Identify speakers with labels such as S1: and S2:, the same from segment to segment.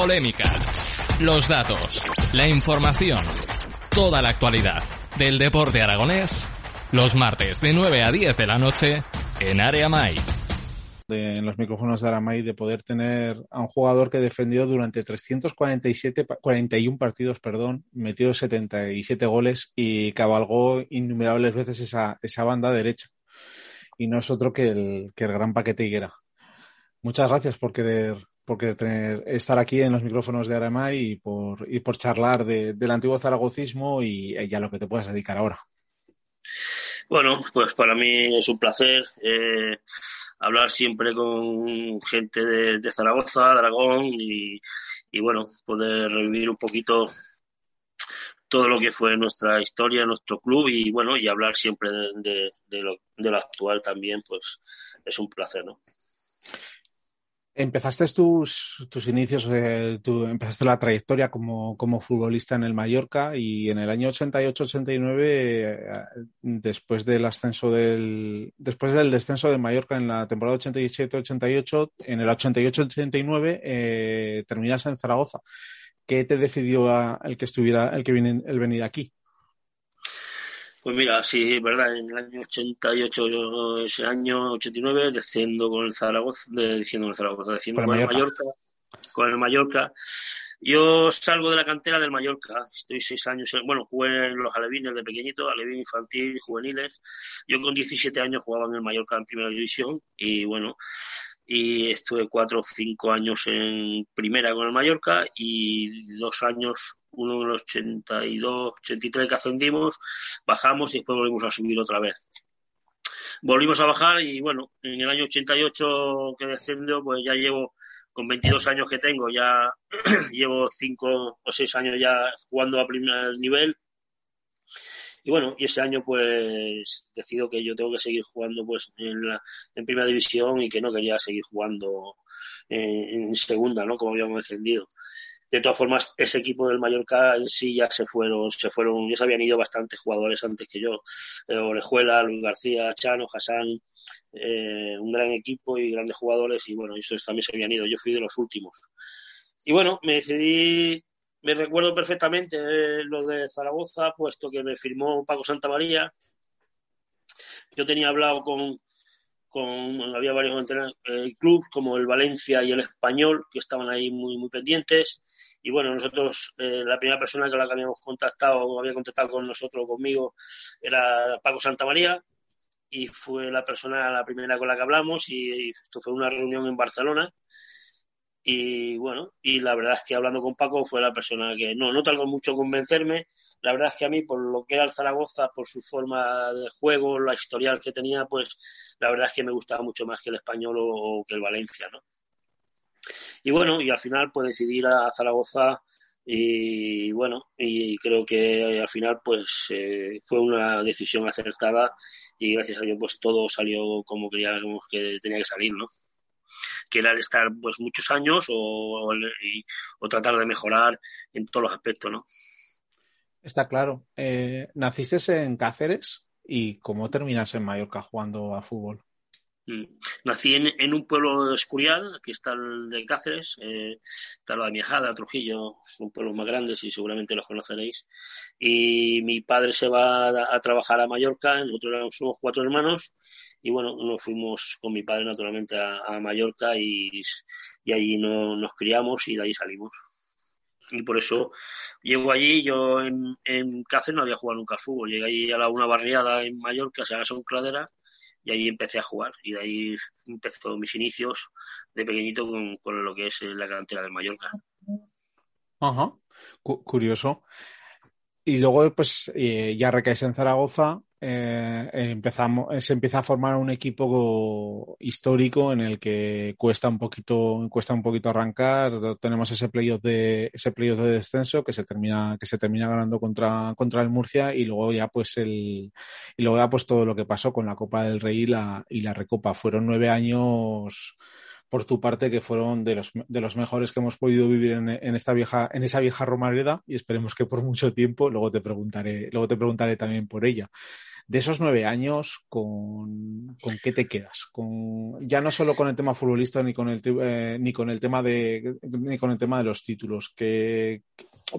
S1: polémica, los datos, la información, toda la actualidad del deporte aragonés, los martes de 9 a 10 de la noche en Área Mai.
S2: en los micrófonos de Aramay de poder tener a un jugador que defendió durante 347, pa- 41 partidos, perdón, metió 77 goles y cabalgó innumerables veces esa, esa banda derecha. Y no es otro que el, que el gran paquete Higuera. Muchas gracias por querer, por tener- estar aquí en los micrófonos de Aramay y por, y por charlar de- del antiguo zaragocismo y, y a lo que te puedas dedicar ahora.
S3: Bueno, pues para mí es un placer eh, hablar siempre con gente de, Zaragoza, de Aragón y, y, bueno, poder revivir un poquito todo lo que fue nuestra historia, nuestro club y bueno, y hablar siempre de- de lo, de lo actual también, pues es un placer, ¿no?
S2: Empezaste tus, tus inicios, eh, empezaste la trayectoria como, como futbolista en el Mallorca y en el año 88-89, eh, después del ascenso del, después del descenso de Mallorca en la temporada 87-88, en el 88-89 eh, terminas en Zaragoza. ¿Qué te decidió el que estuviera, el que viene, el venir aquí?
S3: Pues mira, sí, es verdad, en el año 88, yo, ese año 89, desciendo con el Zaragoza, diciendo con el Zaragoza, desciendo
S2: Con el
S3: Mallorca, con el Mallorca. Yo salgo de la cantera del Mallorca, estoy seis años, en- bueno, jugué en los alevines de pequeñito, alevín infantil, juveniles. Yo con 17 años jugaba en el Mallorca en primera división y bueno, y estuve cuatro o cinco años en primera con el Mallorca y dos años, uno en el 82, 83 que ascendimos, bajamos y después volvimos a subir otra vez. Volvimos a bajar y bueno, en el año 88 que descendió, pues ya llevo, con 22 años que tengo, ya llevo cinco o seis años ya jugando a primer nivel. Y bueno, y ese año pues decido que yo tengo que seguir jugando pues en, la, en primera división y que no quería seguir jugando en, en segunda, ¿no? Como habíamos defendido. De todas formas, ese equipo del Mallorca en sí ya se fueron, se fueron, ya se habían ido bastantes jugadores antes que yo. Eh, Orejuela, Luis García, Chano, Hassan, eh, un gran equipo y grandes jugadores y bueno, esos también se habían ido. Yo fui de los últimos. Y bueno, me decidí, me recuerdo perfectamente eh, lo de Zaragoza, puesto que me firmó Paco Santamaría. Yo tenía hablado con, con había varios eh, clubes como el Valencia y el Español que estaban ahí muy muy pendientes. Y bueno nosotros eh, la primera persona con la que habíamos contactado había contactado con nosotros conmigo era Paco Santamaría. Y fue la persona la primera con la que hablamos y esto fue una reunión en Barcelona y bueno, y la verdad es que hablando con Paco fue la persona que no, no tardó mucho en convencerme. La verdad es que a mí, por lo que era el Zaragoza, por su forma de juego, la historial que tenía, pues la verdad es que me gustaba mucho más que el español o, que el Valencia, ¿no? Y bueno, y al final pues decidí ir a Zaragoza y bueno, y creo que al final pues eh, fue una decisión acertada y gracias a Dios pues todo salió como creíamos que tenía que salir, ¿no? Que era el estar pues muchos años o, y, o, tratar de mejorar en todos los aspectos, ¿no?
S2: Está claro. Eh, naciste en Cáceres y cómo terminas en Mallorca jugando a fútbol.
S3: Mm. Nací en, en, un pueblo de Escurial, que está el de Cáceres, eh, está la de Miajada, Trujillo, son pueblos más grandes y seguramente los conoceréis. Y mi padre se va a, a trabajar a Mallorca, nosotros somos cuatro hermanos, y bueno, nos fuimos con mi padre naturalmente a, Mallorca y, y allí no, nos criamos y de ahí salimos. y por eso llego allí. Yo en, en Cáceres no había jugado nunca al fútbol. Llegué allí a la, una barriada en Mallorca, se llama Son Cladera, y ahí empecé a jugar. Y de ahí empezó mis inicios de pequeñito con, con lo que es la cantera del Mallorca.
S2: Ajá, Cu- curioso. Y luego, pues, eh, ya recaes en Zaragoza, eh, empezamos, eh, se empieza a formar un equipo histórico en el que cuesta un poquito, cuesta un poquito arrancar. Tenemos ese playoff de, ese playoff de descenso que se termina, que se termina ganando contra, contra el Murcia y luego ya pues el, y luego ya pues todo lo que pasó con la Copa del Rey y la, y la Recopa. Fueron nueve años por tu parte que fueron de los, de los mejores que hemos podido vivir en, en esta vieja, en esa vieja Romareda y esperemos que por mucho tiempo, luego te preguntaré, luego te preguntaré también por ella. De esos nueve años, ¿con, con qué te quedas? Con, ya no solo con el tema futbolista ni con el, eh, ni con el tema de ni con el tema de los títulos, que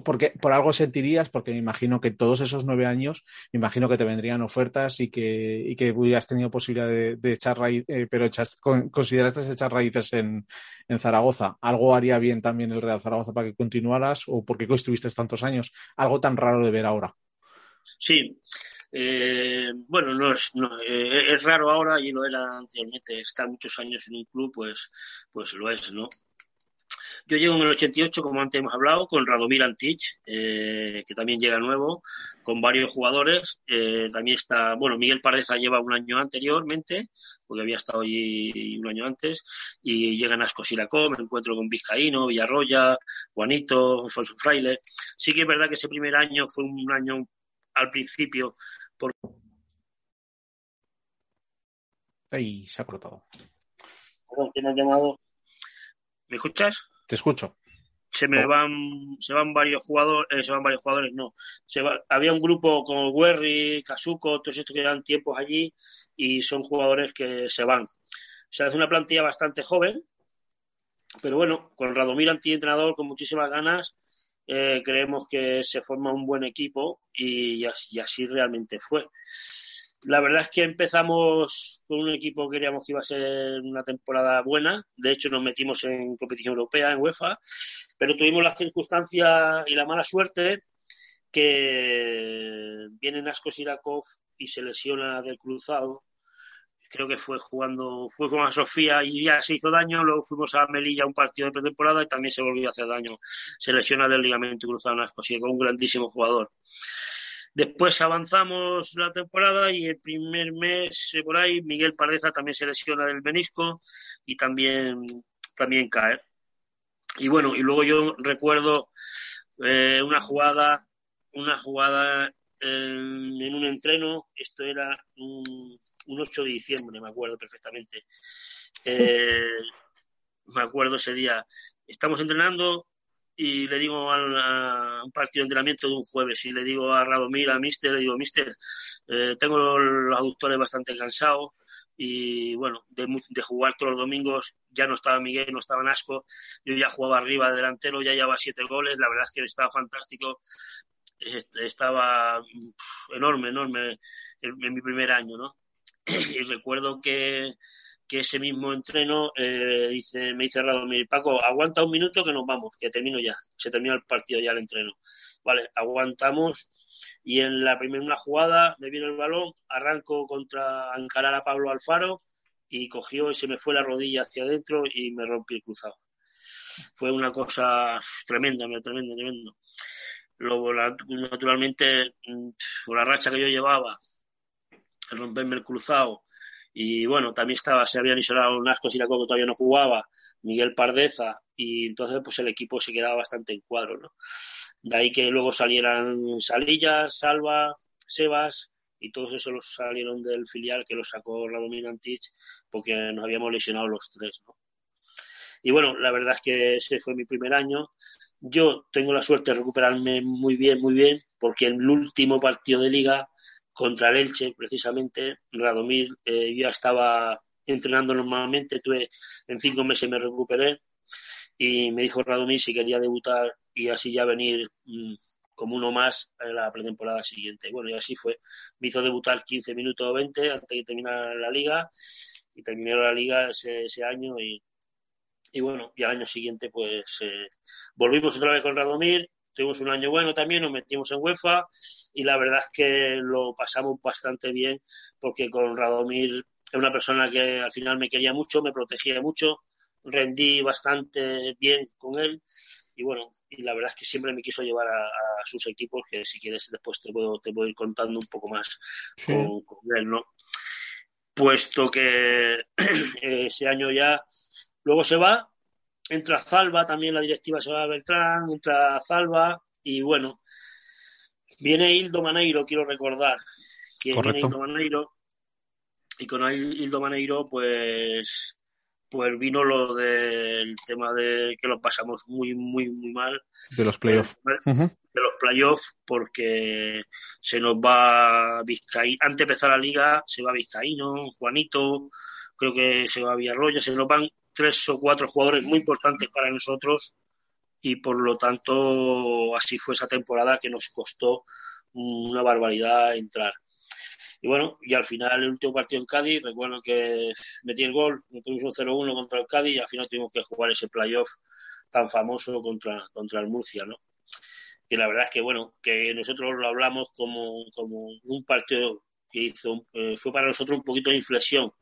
S2: porque por algo sentirías, porque me imagino que todos esos nueve años, me imagino que te vendrían ofertas y que, y que hubieras tenido posibilidad de, echar raíces, eh, pero echas, con, consideraste echar raíces en, en, Zaragoza. ¿Algo haría bien también el Real Zaragoza para que continuaras o por qué estuviste tantos años? Algo tan raro de ver ahora.
S3: Sí, eh, bueno, no es, no, eh, es raro ahora y lo era anteriormente. Estar muchos años en un club, pues, pues lo es, ¿no? Yo llego en el 88, como antes hemos hablado, con Radomir Antich, eh, que también llega nuevo, con varios jugadores. Eh, también está, bueno, Miguel Pardeza lleva un año anteriormente, porque había estado allí un año antes, y llegan a Escosiracó, me encuentro con Vizcaíno, Villarroya, Juanito, Alfonso Fraile. Sí que es verdad que ese primer año fue un año al principio por...
S2: Ahí se ha cortado.
S3: ¿Quién ha llamado? ¿Me escuchas?
S2: Te escucho.
S3: Se me van, se van varios jugadores, eh, se van varios jugadores, no. Se va, había un grupo con Werry, Casuco, todos estos que llevan tiempos allí y son jugadores que se van. Se hace una plantilla bastante joven, pero bueno, con Radomir antientrenador, con muchísimas ganas, eh, creemos que se forma un buen equipo y así, y así, realmente fue. La verdad es que empezamos con un equipo que queríamos que iba a ser una temporada buena. De hecho, nos metimos en competición europea, en UEFA, pero tuvimos la circunstancia y la mala suerte que viene Nasko Sirakov y se lesiona del cruzado. Creo que fue jugando, fue con Sofía y ya se hizo daño. Luego fuimos a Melilla un partido de pretemporada y también se volvió a hacer daño. Se lesiona del ligamento cruzado Nasko Sirakov, un grandísimo jugador. Después avanzamos la temporada y el primer mes por ahí Miguel Pardeza también se lesiona del menisco y también, también cae. Y bueno, y luego yo recuerdo eh, una jugada, una jugada en, en, un entreno, esto era un, un, 8 de diciembre, me acuerdo perfectamente. Eh, me acuerdo ese día. Estamos entrenando, y le digo a, un partido de entrenamiento de un jueves y le digo a Radomir, a Mister, le digo, Mister, eh, tengo los aductores bastante cansados y bueno, de, de, jugar todos los domingos ya no estaba Miguel, no estaba Nasco, yo ya jugaba arriba delantero, ya llevaba siete goles, la verdad es que estaba fantástico, estaba enorme, enorme en, en mi primer año, ¿no? Y recuerdo que que ese mismo entreno eh, dice, me dice Radomir, Paco, aguanta un minuto que nos vamos, que termino ya, se termina el partido ya el entreno. Vale, aguantamos y en la primera jugada me viene el balón, arranco contra encarar a Pablo Alfaro y cogió y se me fue la rodilla hacia adentro y me rompí el cruzado. Fue una cosa tremenda, tremenda, tremenda. Luego, naturalmente, con la racha que yo llevaba, el romperme el cruzado, y bueno, también estaba, se habían isolado Nasco Siracoco, todavía no jugaba, Miguel Pardeza, y entonces pues el equipo se quedaba bastante en cuadro, ¿no? De ahí que luego salieran Salillas, Salva, Sebas, y todos esos salieron del filial que los sacó Radomir Antich, porque nos habíamos lesionado los tres, ¿no? Y bueno, la verdad es que ese fue mi primer año. Yo tengo la suerte de recuperarme muy bien, muy bien, porque el último partido de liga contra el Elche, precisamente, Radomir, eh, ya estaba entrenando normalmente, tuve, en cinco meses me recuperé. Y me dijo Radomir si quería debutar y así ya venir mmm, como uno más en la pretemporada siguiente. Bueno, y así fue. Me hizo debutar 15 minutos o 20 antes de terminar la liga. Y terminé la liga ese, ese año y, y bueno, y al año siguiente pues eh, volvimos otra vez con Radomir, tuvimos un año bueno también, nos metimos en UEFA y la verdad es que lo pasamos bastante bien porque con Radomir es una persona que al final me quería mucho, me protegía mucho, rendí bastante bien con él y bueno, y la verdad es que siempre me quiso llevar a, a sus equipos, que si quieres después te puedo, te puedo ir contando un poco más
S2: Sí.
S3: con, con él, ¿no? Puesto que ese año ya luego se va, entra Zalba, también la directiva se va a Beltrán, entra Zalba y bueno, viene Hildo Maneiro, quiero recordar que
S2: Correcto.
S3: viene Hildo Maneiro y con Hildo Maneiro pues pues vino lo del tema de que lo pasamos muy muy muy mal
S2: De los playoffs. Ujú.
S3: de los playoffs porque se nos va Vizcaíno, antes de empezar la liga se va Vizcaíno, Juanito, creo que se va Villarroya, se nos van tres o cuatro jugadores muy importantes para nosotros y por lo tanto así fue esa temporada que nos costó una barbaridad entrar. Y bueno, y al final el último partido en Cádiz, recuerdo que metí el gol, metimos un 0-1 contra el Cádiz y al final tuvimos que jugar ese playoff tan famoso contra, contra el Murcia, ¿no? Y la verdad es que, bueno, que nosotros lo hablamos como, como un partido que hizo, eh, fue para nosotros un poquito de inflexión,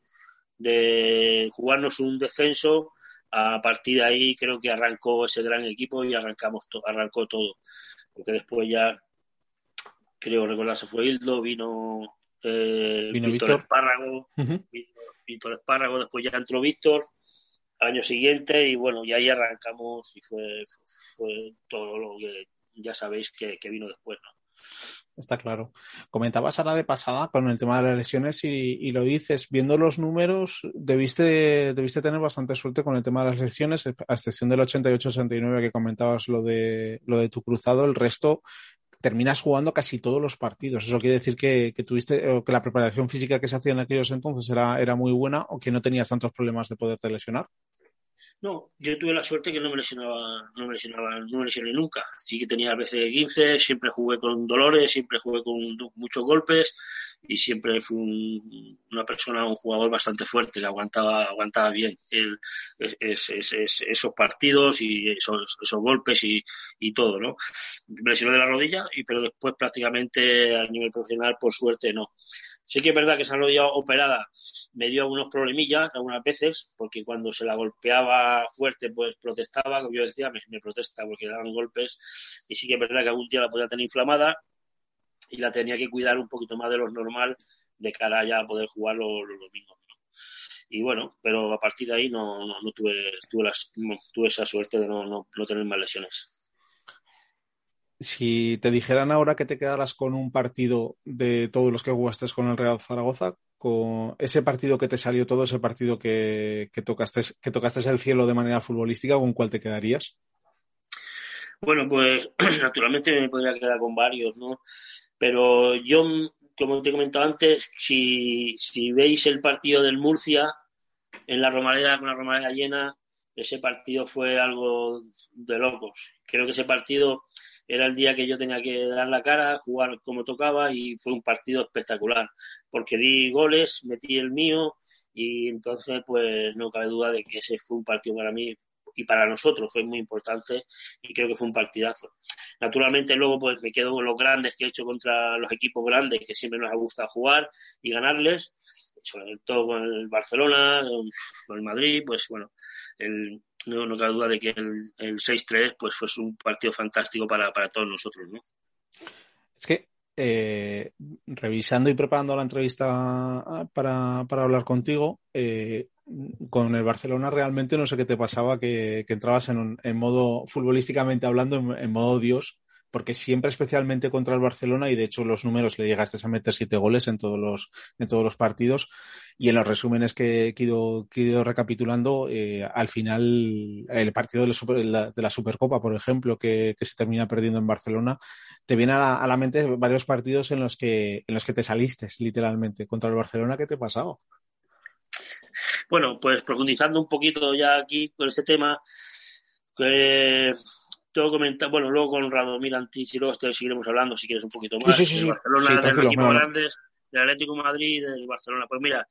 S3: de jugarnos un descenso, a partir de ahí creo que arrancó ese gran equipo y arrancamos to- arrancó todo, porque después ya, creo recordar, se fue Hildo, vino, eh,
S2: Vino
S3: Víctor. Espárrago. Víctor, Víctor Espárrago, después ya entró Víctor año siguiente y bueno, y ahí arrancamos y fue, fue todo lo que ya sabéis que, que vino después, ¿no?
S2: Está claro. Comentabas ahora de pasada con el tema de las lesiones y, y lo dices, viendo los números, debiste, debiste tener bastante suerte con el tema de las lesiones, a excepción del 88-69 que comentabas lo de, lo de tu cruzado, el resto terminas jugando casi todos los partidos. Eso quiere decir que, que tuviste, que la preparación física que se hacía en aquellos entonces era, era muy buena o que no tenías tantos problemas de poderte lesionar.
S3: No, yo tuve la suerte que no me lesionaba, no me lesionaba, no me lesioné nunca. Sí que tenía a veces 15, siempre jugué con dolores, siempre jugué con muchos golpes y siempre fui un- una persona, un jugador bastante fuerte que aguantaba, aguantaba bien esos partidos y esos, golpes y, y todo, ¿no? Me lesioné de la rodilla, y, pero después prácticamente a nivel profesional, por suerte, no. Sí que es verdad que esa rodilla operada me dio algunos problemillas algunas veces, porque cuando se la golpeaba fuerte, pues protestaba, como yo decía, me, me protesta porque le daban golpes, y sí que es verdad que algún día la podía tener inflamada y la tenía que cuidar un poquito más de lo normal de cara ya a poder jugar los, los domingos. Y bueno, pero a partir de ahí no, no, tuve, tuve, las, tuve esa suerte de no tener más lesiones.
S2: Si te dijeran ahora que te quedaras con un partido de todos los que jugaste con el Real Zaragoza, con ese partido que te salió todo, ese partido que, que tocaste, que tocaste el cielo de manera futbolística, ¿con cuál te quedarías?
S3: Bueno, pues naturalmente me podría quedar con varios, ¿no? Pero yo, como te he comentado antes, si, si veis el partido del Murcia en la Romareda, con la Romareda llena, ese partido fue algo de locos. Creo que ese partido era el día que yo tenía que dar la cara, jugar como tocaba y fue un partido espectacular, porque di goles, metí el mío y entonces pues no cabe duda de que ese fue un partido para mí y para nosotros fue muy importante y creo que fue un partidazo. Naturalmente luego pues me quedo con los grandes que he hecho contra los equipos grandes que siempre nos ha gustado jugar y ganarles, sobre todo con el Barcelona, con el Madrid, pues bueno, el, no, no cabe duda de que el, el 6-3 pues fue un partido fantástico para, para todos nosotros, ¿no?
S2: Es que eh, revisando y preparando la entrevista para, para hablar contigo, eh, con el Barcelona realmente no sé qué te pasaba, que, entrabas en, en, modo, futbolísticamente hablando, en, modo Dios, porque siempre especialmente contra el Barcelona, y de hecho los números le llegaste a meter siete goles en todos los, en todos los partidos, y en los resúmenes que, he, ido, que he ido recapitulando, eh, al final el partido de la, Super, de la, Supercopa, por ejemplo, que, se termina perdiendo en Barcelona, te viene a la, a la, mente varios partidos en los que en los que te saliste, literalmente. Contra el Barcelona, ¿qué te pasaba?
S3: Bueno, pues profundizando un poquito ya aquí con este tema, que tengo que comentar, bueno, luego con Radomir Antis y luego seguiremos hablando si quieres un poquito más.
S2: Sí, sí, sí,
S3: del Barcelona,
S2: sí,
S3: del equipo grandes, del Atlético de Madrid, del Barcelona. Pues mira,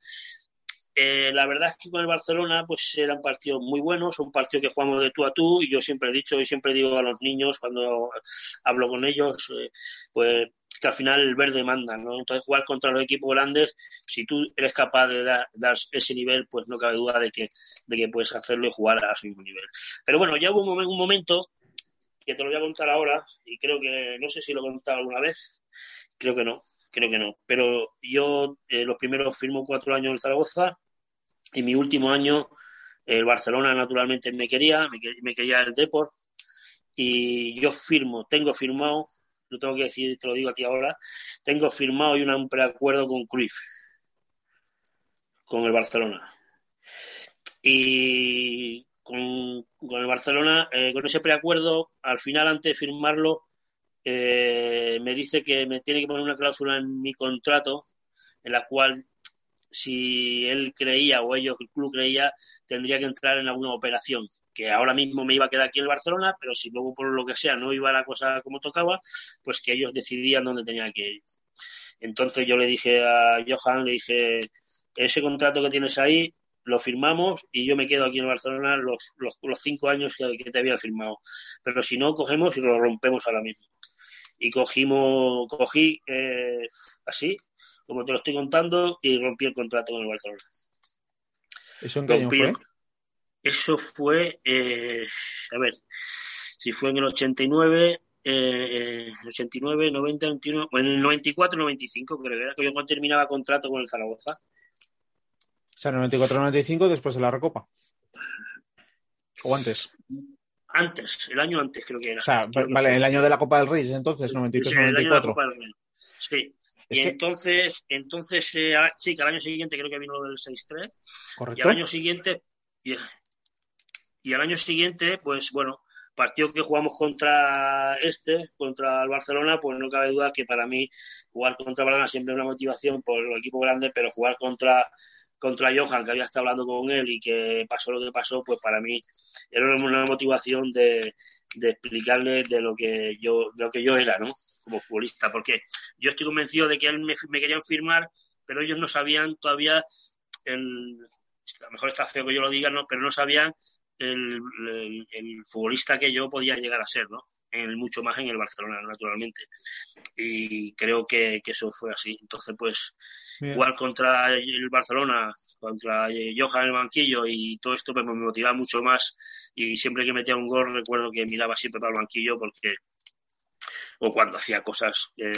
S3: eh, la verdad es que con el Barcelona pues eran partidos muy buenos, un partido que jugamos de tú a tú y yo siempre he dicho y siempre digo a los niños cuando hablo con ellos, eh, pues que al final el verde manda, ¿no? Entonces jugar contra los equipos grandes, si tú eres capaz de dar, ese nivel, pues no cabe duda de que, de que puedes hacerlo y jugar a su mismo nivel. Pero bueno, ya hubo un, un momento que te lo voy a contar ahora y creo que, no sé si lo he contado alguna vez, creo que no, creo que no. Pero yo eh, los primeros firmo cuatro años en Zaragoza y mi último año el Barcelona naturalmente me quería, me, quería el Deport y yo firmo, tengo firmado, lo tengo que decir, te lo digo aquí ahora, tengo firmado y un preacuerdo con Cruyff, con el Barcelona. Y con, el Barcelona, eh, con ese preacuerdo, al final antes de firmarlo, eh, me dice que me tiene que poner una cláusula en mi contrato en la cual si él creía o ellos, el club creía, tendría que entrar en alguna operación, que ahora mismo me iba a quedar aquí en Barcelona, pero si luego por lo que sea no iba la cosa como tocaba, pues que ellos decidían dónde tenía que ir. Entonces yo le dije a Johan, le dije, ese contrato que tienes ahí, lo firmamos y yo me quedo aquí en Barcelona los, los, cinco años que, que, te había firmado. Pero si no, cogemos y lo rompemos ahora mismo y cogimos, cogí eh, así, como te lo estoy contando, y rompí el contrato con el Barcelona.
S2: ¿Eso en qué año fue?
S3: Eso fue, eh, a ver, si fue en el 89, eh, 89, 90, 91, bueno, en el 94, 95 creo que era, que yo terminaba contrato con el Zaragoza.
S2: O sea, 94-95 después de la Recopa. ¿O antes?
S3: Antes, el año antes creo que era.
S2: O sea, vale, el año de la Copa del Rey, entonces, 93-94.
S3: Sí, y entonces, entonces eh, sí, que al año siguiente creo que vino el 6-3.
S2: Correcto.
S3: Y al año siguiente, y, y, al año siguiente, pues bueno, partido que jugamos contra este, contra el Barcelona, pues no cabe duda que para mí jugar contra Barcelona siempre es una motivación por el equipo grande, pero jugar contra contra Johan, que había estado hablando con él y que pasó lo que pasó, pues para mí era una motivación de, explicarle de lo que yo de lo que yo era, ¿no? Como futbolista, porque yo estoy convencido de que él me, querían firmar, pero ellos no sabían todavía el, a lo mejor está feo que yo lo diga, ¿no? pero no sabían el, futbolista que yo podía llegar a ser, ¿no? En, mucho más en el Barcelona, naturalmente. Y creo que, que eso fue así. Entonces, pues, Igual contra el Barcelona, contra Johan el banquillo y todo esto pues, me motivaba mucho más y siempre que metía un gol recuerdo que miraba siempre para el banquillo porque o cuando hacía cosas, eh,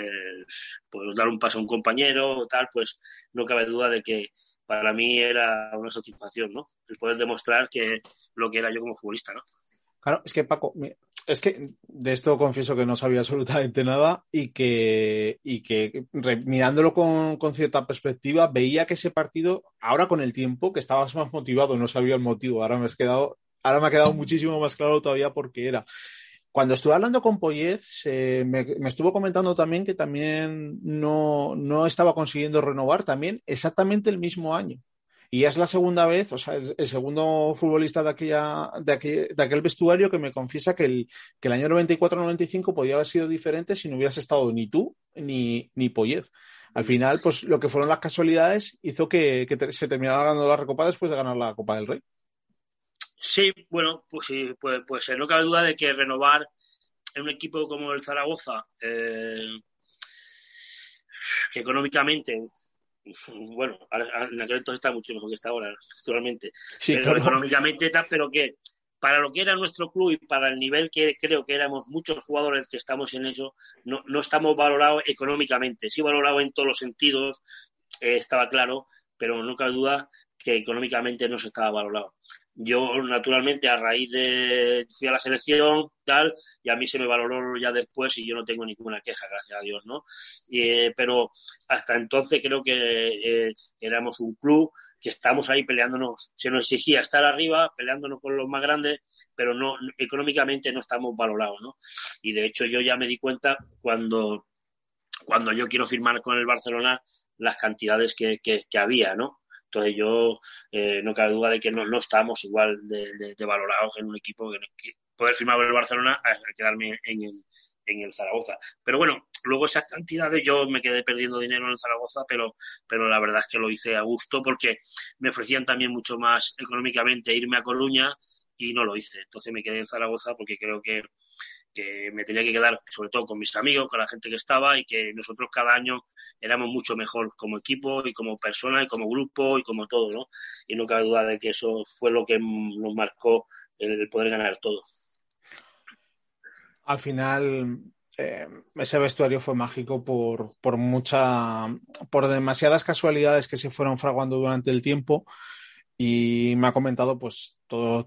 S3: pues dar un paso a un compañero o tal, pues no cabe duda de que para mí era una satisfacción, ¿no? El poder demostrar que lo que era yo como futbolista, ¿no?
S2: Claro, es que Paco, es que de esto confieso que no sabía absolutamente nada y que, y que mirándolo con, con, cierta perspectiva, veía que ese partido, ahora con el tiempo, que estabas más motivado, no sabía el motivo, ahora me, has quedado, ahora me ha quedado muchísimo más claro todavía por qué era. Cuando estuve hablando con Poyez, me, me, estuvo comentando también que también no, no estaba consiguiendo renovar también exactamente el mismo año. Y es la segunda vez, o sea, el segundo futbolista de, aquella, de, aquel, de aquel vestuario que me confiesa que el, que el año 94-95 podía haber sido diferente si no hubieras estado ni tú ni, ni Poyez. Al final, pues lo que fueron las casualidades hizo que, que se terminara ganando la Recopa después de ganar la Copa del Rey.
S3: Sí, bueno, pues sí, puede, puede ser. No cabe duda de que renovar en un equipo como el Zaragoza, eh, que económicamente bueno, en aquel entonces está mucho mejor que está ahora, actualmente. pero económicamente pero que para lo que era nuestro club y para el nivel que creo que éramos muchos jugadores que estamos en eso, no, no estamos valorados económicamente. Sí valorados en todos los sentidos, eh, estaba claro, pero no cabe duda que económicamente no se estaba valorado. Yo, naturalmente, a raíz de fui a la selección, tal, y a mí se me valoró ya después y yo no tengo ninguna queja, gracias a Dios, ¿no? Eh, pero hasta entonces creo que eh, éramos un club que estamos ahí peleándonos, se nos exigía estar arriba, peleándonos con los más grandes, pero no económicamente no estamos valorados, ¿no? Y de hecho yo ya me di cuenta cuando, cuando yo quiero firmar con el Barcelona las cantidades que, que, que había, ¿no? Entonces yo eh, no cabe duda de que no, no estamos igual de, valorados en un equipo que, poder firmar con el Barcelona a, quedarme en el, en el Zaragoza. Pero bueno, luego esas cantidades yo me quedé perdiendo dinero en el Zaragoza, pero, pero la verdad es que lo hice a gusto porque me ofrecían también mucho más económicamente irme a Coruña y no lo hice. Entonces me quedé en Zaragoza porque creo que, que me tenía que quedar sobre todo con mis amigos, con la gente que estaba y que nosotros cada año éramos mucho mejor como equipo y como persona y como grupo y como todo, ¿no? Y no cabe duda de que eso fue lo que nos marcó el poder ganar todo.
S2: Al final, eh, ese vestuario fue mágico por, por mucha, por demasiadas casualidades que se fueron fraguando durante el tiempo y me ha comentado pues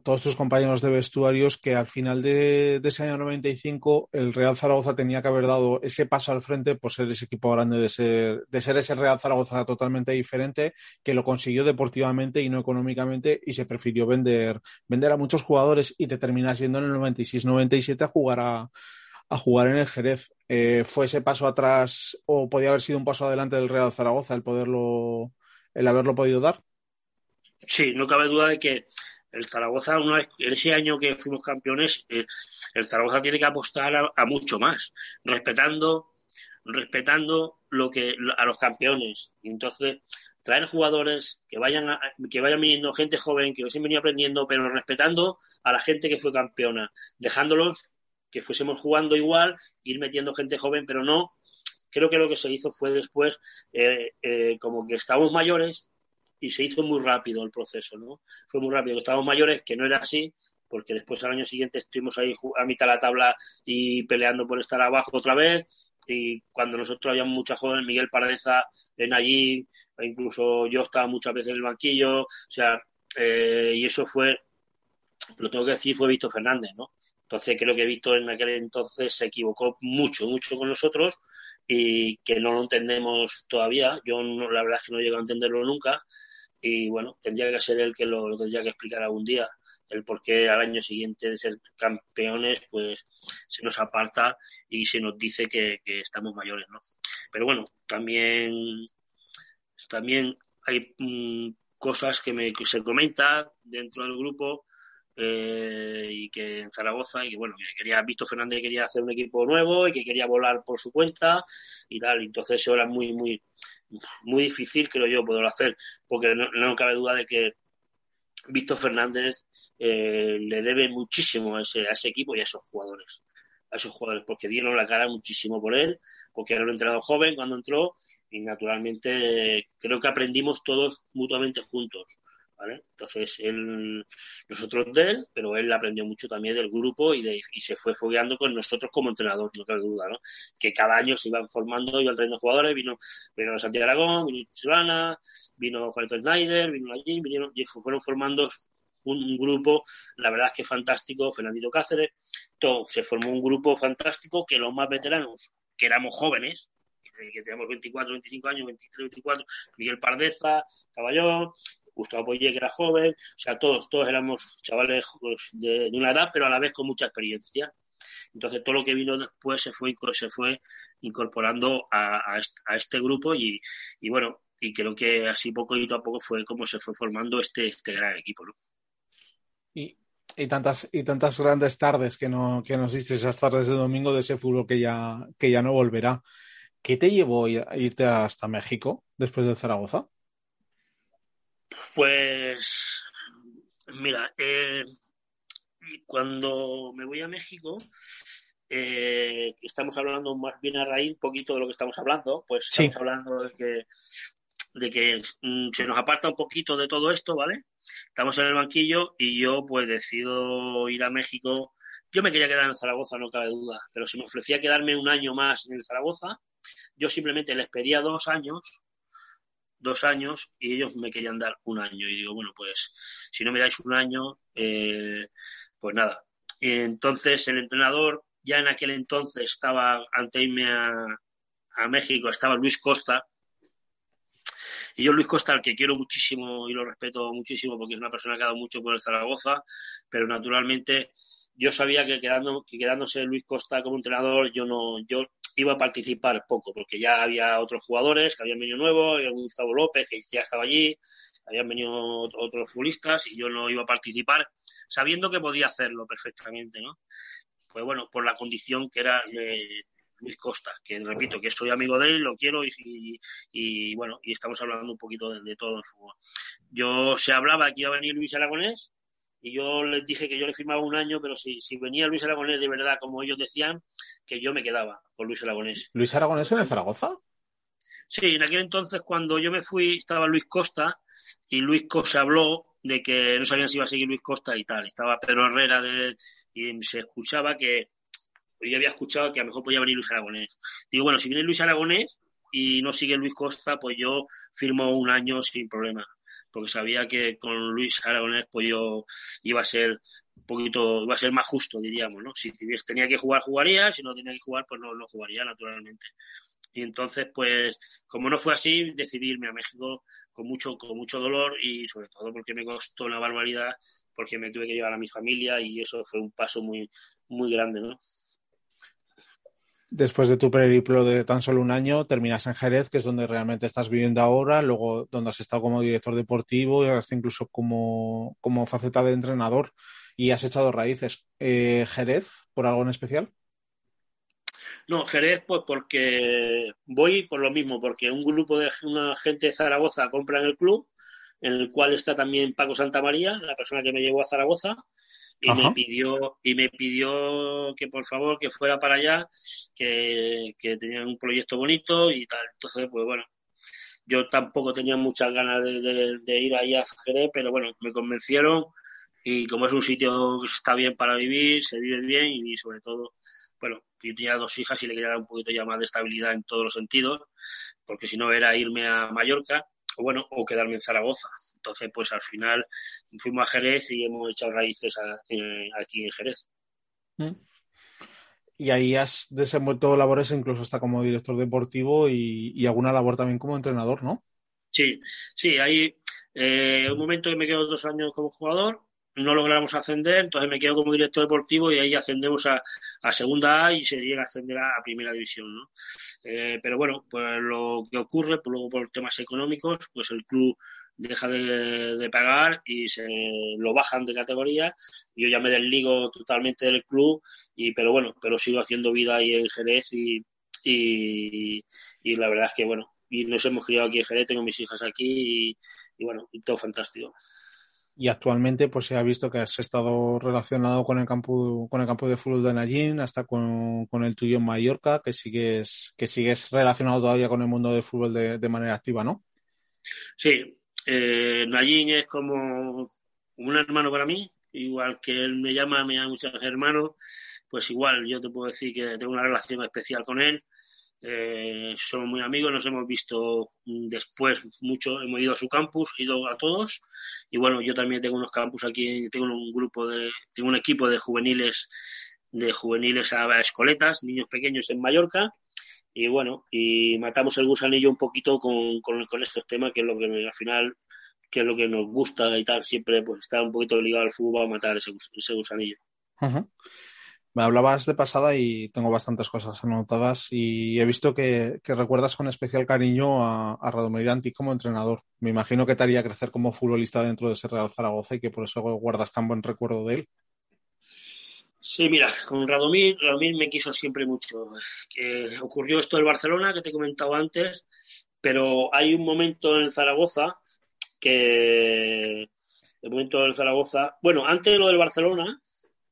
S2: todos tus compañeros de vestuarios que al final de, ese año 95 el Real Zaragoza tenía que haber dado ese paso al frente por ser ese equipo grande, de ser, de ser ese Real Zaragoza totalmente diferente, que lo consiguió deportivamente y no económicamente y se prefirió vender, vender a muchos jugadores y te terminas yendo en el 96-97 a jugar a, a jugar en el Jerez. Eh, ¿Fue ese paso atrás o podía haber sido un paso adelante del Real Zaragoza el poderlo, el haberlo podido dar?
S3: Sí, no cabe duda de que el Zaragoza, una vez, ese año que fuimos campeones, eh, el Zaragoza tiene que apostar a, mucho más, respetando, respetando lo que a los campeones. Y entonces traer jugadores que vayan que vayan viniendo gente joven, que se venido aprendiendo, pero respetando a la gente que fue campeona, dejándolos que fuésemos jugando igual, ir metiendo gente joven, pero no. Creo que lo que se hizo fue después, eh, eh, como que estábamos mayores, y se hizo muy rápido el proceso, ¿no? Fue muy rápido. Estábamos mayores, que no era así, porque después al año siguiente estuvimos ahí a mitad de la tabla y peleando por estar abajo otra vez. Y cuando nosotros habíamos mucha jóvenes, Miguel Paradeza en allí, e incluso yo estaba muchas veces en el banquillo, o sea, eh, y eso fue, lo tengo que decir, fue Víctor Fernández, ¿no? Entonces creo que Víctor en aquel entonces se equivocó mucho, mucho con nosotros y que no lo entendemos todavía. Yo la verdad es que no llego a entenderlo nunca y bueno, tendría que ser él que lo, tendría que explicar algún día el por qué al año siguiente de ser campeones pues se nos aparta y se nos dice que, estamos mayores, ¿no? Pero bueno, también, también hay mm, cosas que, me, que se comentan dentro del grupo eh, y que en Zaragoza y que bueno que quería Víctor Fernández quería hacer un equipo nuevo y que quería volar por su cuenta y tal entonces eso era muy muy muy difícil creo yo poderlo hacer porque no, cabe duda de que Víctor Fernández eh, le debe muchísimo a ese, a ese equipo y a esos jugadores a esos jugadores porque dieron la cara muchísimo por él porque era un entrenador joven cuando entró y naturalmente creo que aprendimos todos mutuamente juntos entonces, él, nosotros de él, pero él aprendió mucho también del grupo y, de, y se fue fogueando con nosotros como entrenador, no cabe duda, ¿no? Que cada año se iban formando, iban trayendo jugadores, vino, vino Santiago Aragón, vino Solana, vino Juanito Snyder, vino allí, vinieron, y fueron formando un, grupo, la verdad es que fantástico, Fernandito Cáceres, todo, se formó un grupo fantástico que los más veteranos, que éramos jóvenes, que teníamos 24, 25 años, 23, 24, Miguel Pardeza, Caballón, Gustavo Poye, que era joven, o sea, todos, todos éramos chavales de, una edad, pero a la vez con mucha experiencia. Entonces, todo lo que vino después se fue, se fue incorporando a, este grupo y, bueno, y creo que así poco y a poco fue como se fue formando este, este gran equipo, ¿no?
S2: Y, tantas, y tantas grandes tardes que, no, que nos diste esas tardes de domingo de ese fútbol que ya, que ya no volverá. ¿Qué te llevó a irte hasta México después de Zaragoza?
S3: Pues, mira, eh, cuando me voy a México, eh, estamos hablando más bien a raíz un poquito de lo que estamos hablando, pues estamos hablando de que, de que mm, se nos aparta un poquito de todo esto, ¿vale? Estamos en el banquillo y yo pues decido ir a México. Yo me quería quedar en Zaragoza, no cabe duda, pero si me ofrecía quedarme un año más en Zaragoza, yo simplemente les pedía dos años dos años y ellos me querían dar un año. Y digo, bueno, pues si no me dais un año, eh, pues nada. Y entonces el entrenador, ya en aquel entonces estaba, ante irme a, a México, estaba Luis Costa. Y yo Luis Costa, al que quiero muchísimo y lo respeto muchísimo porque es una persona que ha dado mucho por el Zaragoza, pero naturalmente yo sabía que, quedando, que quedándose Luis Costa como entrenador, yo no, yo iba a participar poco, porque ya había otros jugadores que habían venido nuevos, había Gustavo López, que ya estaba allí, habían venido otros futbolistas y yo no iba a participar, sabiendo que podía hacerlo perfectamente, ¿no? pues bueno, por la condición que era eh, Luis Costa, que repito, que soy amigo de él, lo quiero y, y, bueno, y estamos hablando un poquito de, de, todo el fútbol. Yo se hablaba que iba a venir Luis Aragonés y yo les dije que yo le firmaba un año, pero si, si venía Luis Aragonés de verdad, como ellos decían, que yo me quedaba con Luis Aragonés.
S2: ¿Luis Aragonés en el Zaragoza?
S3: Sí, en aquel entonces cuando yo me fui estaba Luis Costa y Luis Costa habló de que no sabían si iba a seguir Luis Costa y tal. Estaba Pedro Herrera de, y se escuchaba que yo había escuchado que a lo mejor podía venir Luis Aragonés. Digo, bueno, si viene Luis Aragonés y no sigue Luis Costa, pues yo firmo un año sin problema. Porque sabía que con Luis Aragonés, pues yo iba a ser un poquito, iba a ser más justo, diríamos, ¿no? Si tenía que jugar, jugaría, si no tenía que jugar, pues no, no jugaría, naturalmente. Y entonces, pues, como no fue así, decidí irme a México con mucho, con mucho dolor y sobre todo porque me costó una barbaridad, porque me tuve que llevar a mi familia y eso fue un paso muy, muy grande, ¿no?
S2: Después de tu periplo de tan solo un año, terminas en Jerez, que es donde realmente estás viviendo ahora, luego donde has estado como director deportivo y hasta incluso como, como faceta de entrenador y has echado raíces. Eh, ¿Jerez por algo en especial?
S3: No, Jerez, pues porque voy por lo mismo, porque un grupo de una gente de Zaragoza compra en el club, en el cual está también Paco Santa María, la persona que me llevó a Zaragoza, y Ajá. me pidió y me pidió que por favor que fuera para allá que, que tenían un proyecto bonito y tal entonces pues bueno yo tampoco tenía muchas ganas de, de, de ir ahí a Jerez pero bueno me convencieron y como es un sitio que está bien para vivir se vive bien y sobre todo bueno yo tenía dos hijas y le quería dar un poquito ya más de estabilidad en todos los sentidos porque si no era irme a Mallorca o bueno, o quedarme en Zaragoza. Entonces, pues al final fuimos a Jerez y hemos echado raíces a, eh, aquí en Jerez.
S2: Mm. Y ahí has desenvuelto labores incluso hasta como director deportivo y, y alguna labor también como entrenador, ¿no?
S3: Sí, sí, hay eh, un momento que me quedo dos años como jugador, no logramos ascender, entonces me quedo como director deportivo y ahí ascendemos a, segunda A y se llega a ascender a, primera división, ¿no? Eh, pero bueno, pues lo que ocurre, pues luego por temas económicos, pues el club deja de, pagar y se lo bajan de categoría. Yo ya me desligo totalmente del club, y pero bueno, pero sigo haciendo vida ahí en Jerez y, y, y la verdad es que bueno, y nos hemos criado aquí en Jerez, tengo mis hijas aquí y, y bueno, y todo fantástico
S2: y actualmente pues se ha visto que has estado relacionado con el campo con el campo de fútbol de Nallín hasta con, con el tuyo en Mallorca que sigues que sigues relacionado todavía con el mundo del fútbol de, manera activa ¿no?
S3: Sí eh, Nallín es como un hermano para mí igual que él me llama me llama muchos hermanos pues igual yo te puedo decir que tengo una relación especial con él eh, somos muy amigos, nos hemos visto después mucho, hemos ido a su campus, ido a todos. Y bueno, yo también tengo unos campus aquí, tengo un grupo de, tengo un equipo de juveniles, de juveniles a escoletas, niños pequeños en Mallorca. Y bueno, y matamos el gusanillo un poquito con, con, estos temas que es lo que al final que es lo que nos gusta y tal, siempre pues estar un poquito ligado al fútbol a matar ese, gusanillo.
S2: Me hablabas de pasada y tengo bastantes cosas anotadas y he visto que, recuerdas con especial cariño a, a Radomir Antic como entrenador. Me imagino que te haría crecer como futbolista dentro de ese Real Zaragoza y que por eso guardas tan buen recuerdo de él.
S3: Sí, mira, con Radomir, Radomir me quiso siempre mucho. Ocurrió esto del Barcelona, que te he comentado antes, pero hay un momento en Zaragoza que... El momento del Zaragoza... Bueno, antes de lo del Barcelona,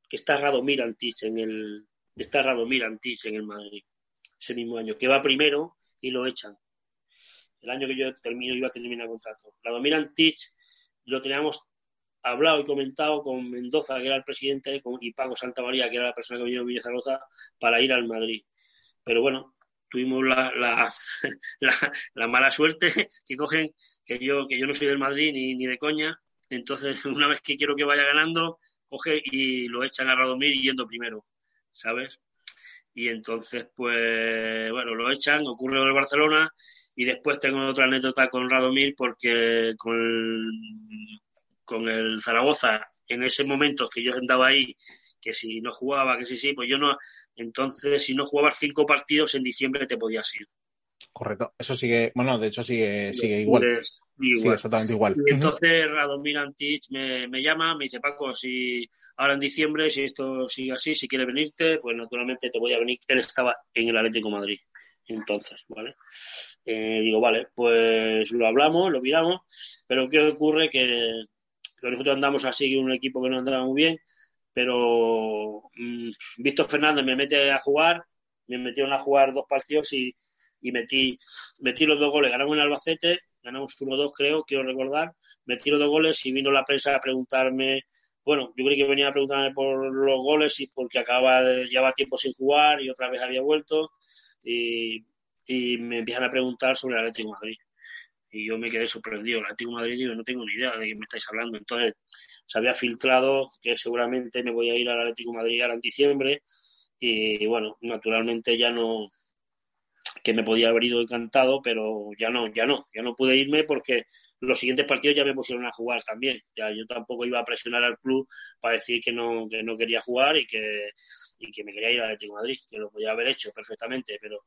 S3: que está Radomir Antich en el está Radomir Antich en el Madrid ese mismo año que va primero y lo echan. El año que yo termino iba a terminar el contrato. Radomir Antich lo teníamos hablado y comentado con Mendoza que era el presidente y Paco Santa María que era la persona que vino a Villa para ir al Madrid. Pero bueno tuvimos la, la, la, la, mala suerte que cogen que yo que yo no soy del Madrid ni, ni de coña. Entonces una vez que quiero que vaya ganando coge y lo echan a Radomir yendo primero, ¿sabes? Y entonces, pues, bueno, lo echan, ocurre en el Barcelona y después tengo otra anécdota con Radomir porque con el, con el Zaragoza, en ese momento que yo andaba ahí, que si no jugaba, que sí, sí, pues yo no, entonces si no jugabas cinco partidos en diciembre te podías ir.
S2: Correcto. Eso sigue, bueno, de hecho sigue, sigue igual.
S3: Igual.
S2: Sigue exactamente igual.
S3: Y entonces Radomir Antich me, me llama, me dice, Paco, si ahora en diciembre, si esto sigue así, si quieres venirte, pues naturalmente te voy a venir. Él estaba en el Atlético de Madrid. Entonces, ¿vale? Eh, digo, vale, pues lo hablamos, lo miramos, pero ¿qué ocurre? Que, que nosotros andamos así, un equipo que no andaba muy bien, pero mm, Víctor Fernández me mete a jugar, me metieron a jugar dos partidos y, y metí, metí los dos goles. Ganamos en Albacete, ganamos 1-2 creo, quiero recordar, metí los dos goles y vino la prensa a preguntarme, bueno, yo creí que venía a preguntarme por los goles y porque acababa de, llevaba tiempo sin jugar y otra vez había vuelto y, y me empiezan a preguntar sobre el Atlético de Madrid. Y yo me quedé sorprendido. El Atlético de Madrid, digo, no tengo ni idea de qué me estáis hablando. Entonces, se había filtrado que seguramente me voy a ir al Atlético de Madrid ahora en diciembre. Y bueno, naturalmente ya no, que me podía haber ido encantado, pero ya no, ya no, ya no pude irme porque los siguientes partidos ya me pusieron a jugar también. Ya yo tampoco iba a presionar al club para decir que no, que no quería jugar y que, y que me quería ir al Atlético de Madrid, que lo podía haber hecho perfectamente, pero,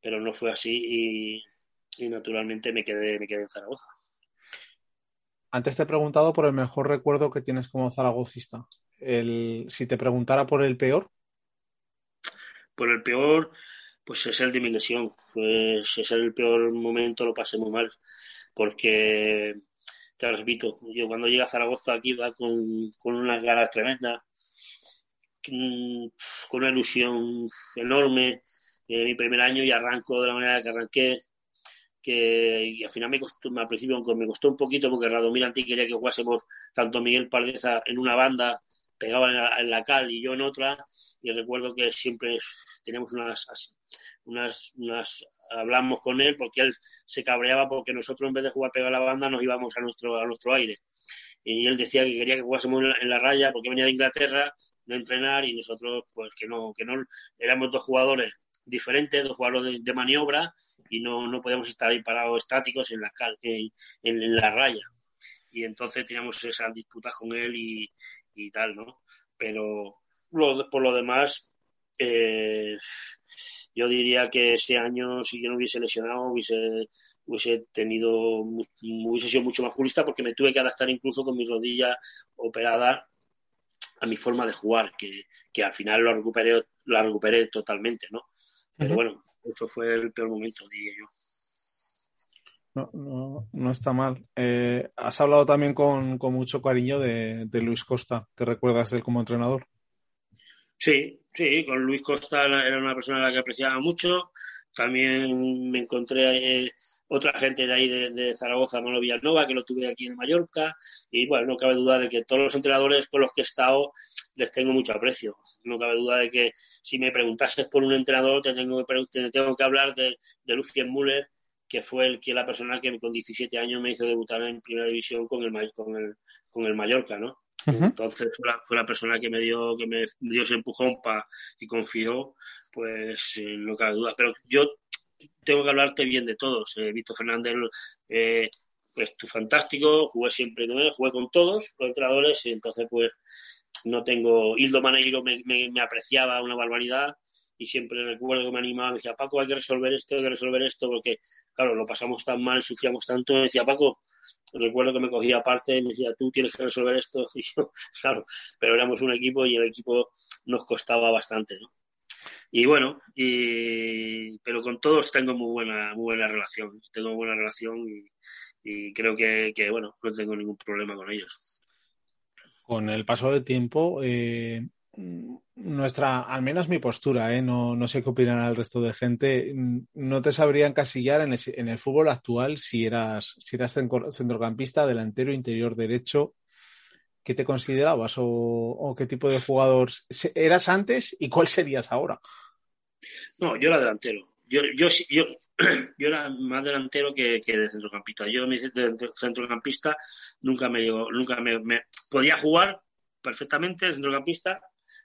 S3: pero no fue así y, y naturalmente me quedé, me quedé en Zaragoza.
S2: Antes te he preguntado por el mejor recuerdo que tienes como zaragocista. El, si te preguntara por el peor,
S3: Por el peor, pues es el de mi lesión. Pues es el peor momento, lo pasé muy mal. Porque, te repito, yo cuando llegué a Zaragoza aquí iba con, con unas ganas tremendas, con una ilusión enorme. Eh, mi primer año y arranco de la manera que arranqué. Que, y al final me costó, al principio aunque me costó un poquito porque Radomir quería que jugásemos tanto Miguel Pardeza en una banda pegaba en la, en cal y yo en otra y recuerdo que siempre teníamos unas, unas, hablamos con él porque él se cabreaba porque nosotros en vez de jugar pegado a la banda nos íbamos a nuestro, a nuestro aire. Y él decía que quería que jugásemos en la, en raya porque venía de Inglaterra de entrenar y nosotros pues que no, que no éramos dos jugadores diferentes, dos jugadores de, maniobra y no, no podíamos estar ahí parados estáticos en la, cal, en, en la raya. Y entonces teníamos esas disputas con él y, y tal, ¿no? Pero lo, por lo demás, eh, yo diría que este año, si yo no hubiese lesionado, hubiese, hubiese tenido, hubiese sido mucho más futbolista porque me tuve que adaptar incluso con mi rodilla operada a mi forma de jugar, que, que al final lo recuperé, la recuperé totalmente, ¿no? Pero uh -huh. bueno, eso fue el peor momento, diría yo.
S2: No, no, no está mal. Eh, has hablado también con, con mucho cariño de, de, Luis Costa. ¿Qué recuerdas de él como entrenador?
S3: Sí, sí, con Luis Costa era una persona a la que apreciaba mucho. También me encontré eh, otra gente de ahí de, Zaragoza, Manolo Villanova, que lo tuve aquí en Mallorca. Y bueno, no cabe duda de que todos los entrenadores con los que he estado les tengo mucho aprecio. No cabe duda de que si me preguntases por un entrenador, te tengo que, te tengo que hablar de, de Lucien Müller, que fue el que la persona que con 17 años me hizo debutar en primera división con el con el con el Mallorca, ¿no? Uh -huh. Entonces fue la, fue la, persona que me dio que me dio ese empujón pa, y confió, pues eh, no cabe duda. Pero yo tengo que hablarte bien de todos. Eh, Víctor Fernández, eh, pues tú fantástico, jugué siempre con él, jugué con todos los entrenadores y entonces pues no tengo. Hildo Maneiro me, me, me apreciaba una barbaridad y siempre recuerdo que me animaba, me decía, Paco, hay que resolver esto, hay que resolver esto, porque, claro, lo pasamos tan mal, sufríamos tanto, me decía, Paco, recuerdo que me cogía aparte me decía, tú tienes que resolver esto, y yo, claro, pero éramos un equipo y el equipo nos costaba bastante. Y bueno, y, pero con todos tengo muy buena, muy buena relación, tengo buena relación y, creo que, que, bueno, no tengo ningún problema con ellos.
S2: Con el paso del tiempo, eh, nuestra, al menos mi postura, ¿eh? no, no sé qué opinará el resto de gente, no te sabría encasillar en el, fútbol actual si eras, si eras centrocampista, delantero, interior derecho. ¿Qué te considerabas o, o, qué tipo de jugador eras antes y cuál serías ahora?
S3: No, yo era delantero. Yo, yo, yo, yo era más delantero que, que de centrocampista. Yo de centrocampista nunca me llegó, nunca me, me podía jugar perfectamente de centrocampista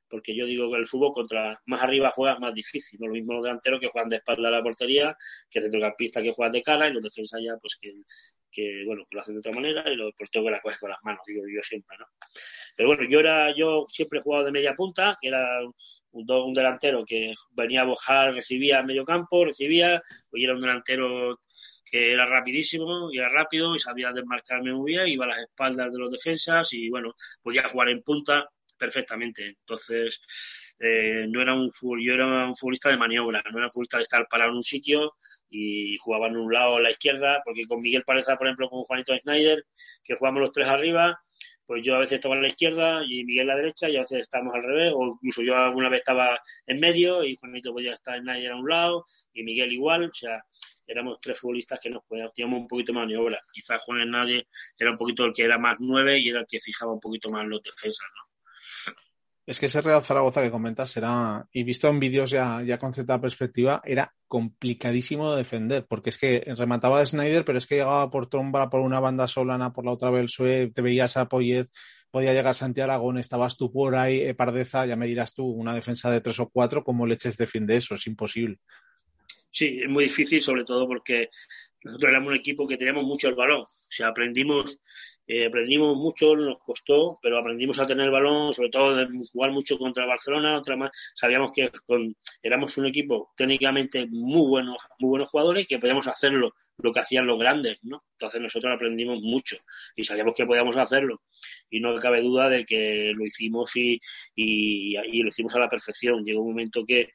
S3: porque yo digo que el fútbol contra más arriba juegas más difícil, no lo mismo los delanteros que juegan de espalda a la portería, que centrocampista que juegan de cara y los defensas ya pues que, bueno, que lo hacen de otra manera y los porteros que la coges con las manos, digo yo siempre, ¿no? Pero bueno, yo era, yo siempre he jugado de media punta, que era un, un delantero que venía a bojar, recibía a medio campo, recibía, pues era un delantero que era rapidísimo, y era rápido y sabía desmarcarme muy bien, iba a las espaldas de los defensas y bueno, podía jugar en punta perfectamente. Entonces, eh, no era un yo era un futbolista de maniobra, no era un futbolista de estar parado en un sitio y jugaba en un lado a la izquierda, porque con Miguel Pareza, por ejemplo, con Juanito Schneider, que jugamos los tres arriba, pues yo a veces estaba en la izquierda y Miguel a la derecha y a veces estábamos al revés, o incluso yo alguna vez estaba en medio y Juanito podía estar en Schneider a un lado y Miguel igual, o sea, éramos tres futbolistas que nos teníamos un poquito de maniobra. Quizás Juan Hernández era un poquito el que era más nueve y era el que fijaba un poquito más los defensas, ¿no?
S2: Es que ese Real Zaragoza que comentas era, y visto en vídeos ya, ya con cierta perspectiva, era complicadísimo de defender, porque es que remataba a Snyder, pero es que llegaba por Tromba por una banda solana, por la otra Belsué, te veías a Poyet, podía llegar Santiago Aragón, estabas tú por ahí, eh, Pardeza, ya me dirás tú, una defensa de tres o cuatro, ¿cómo leches defiende eso? Es imposible.
S3: Sí, es muy difícil, sobre todo porque nosotros éramos un equipo que teníamos mucho el balón. O sea, aprendimos, eh, aprendimos mucho, nos costó, pero aprendimos a tener el balón, sobre todo de jugar mucho contra Barcelona, otra más. Sabíamos que con, éramos un equipo técnicamente muy buenos, muy buenos jugadores y que podíamos hacerlo lo que hacían los grandes, ¿no? Entonces nosotros aprendimos mucho y sabíamos que podíamos hacerlo. Y no cabe duda de que lo hicimos y, y, lo hicimos a la perfección. Llegó un momento que,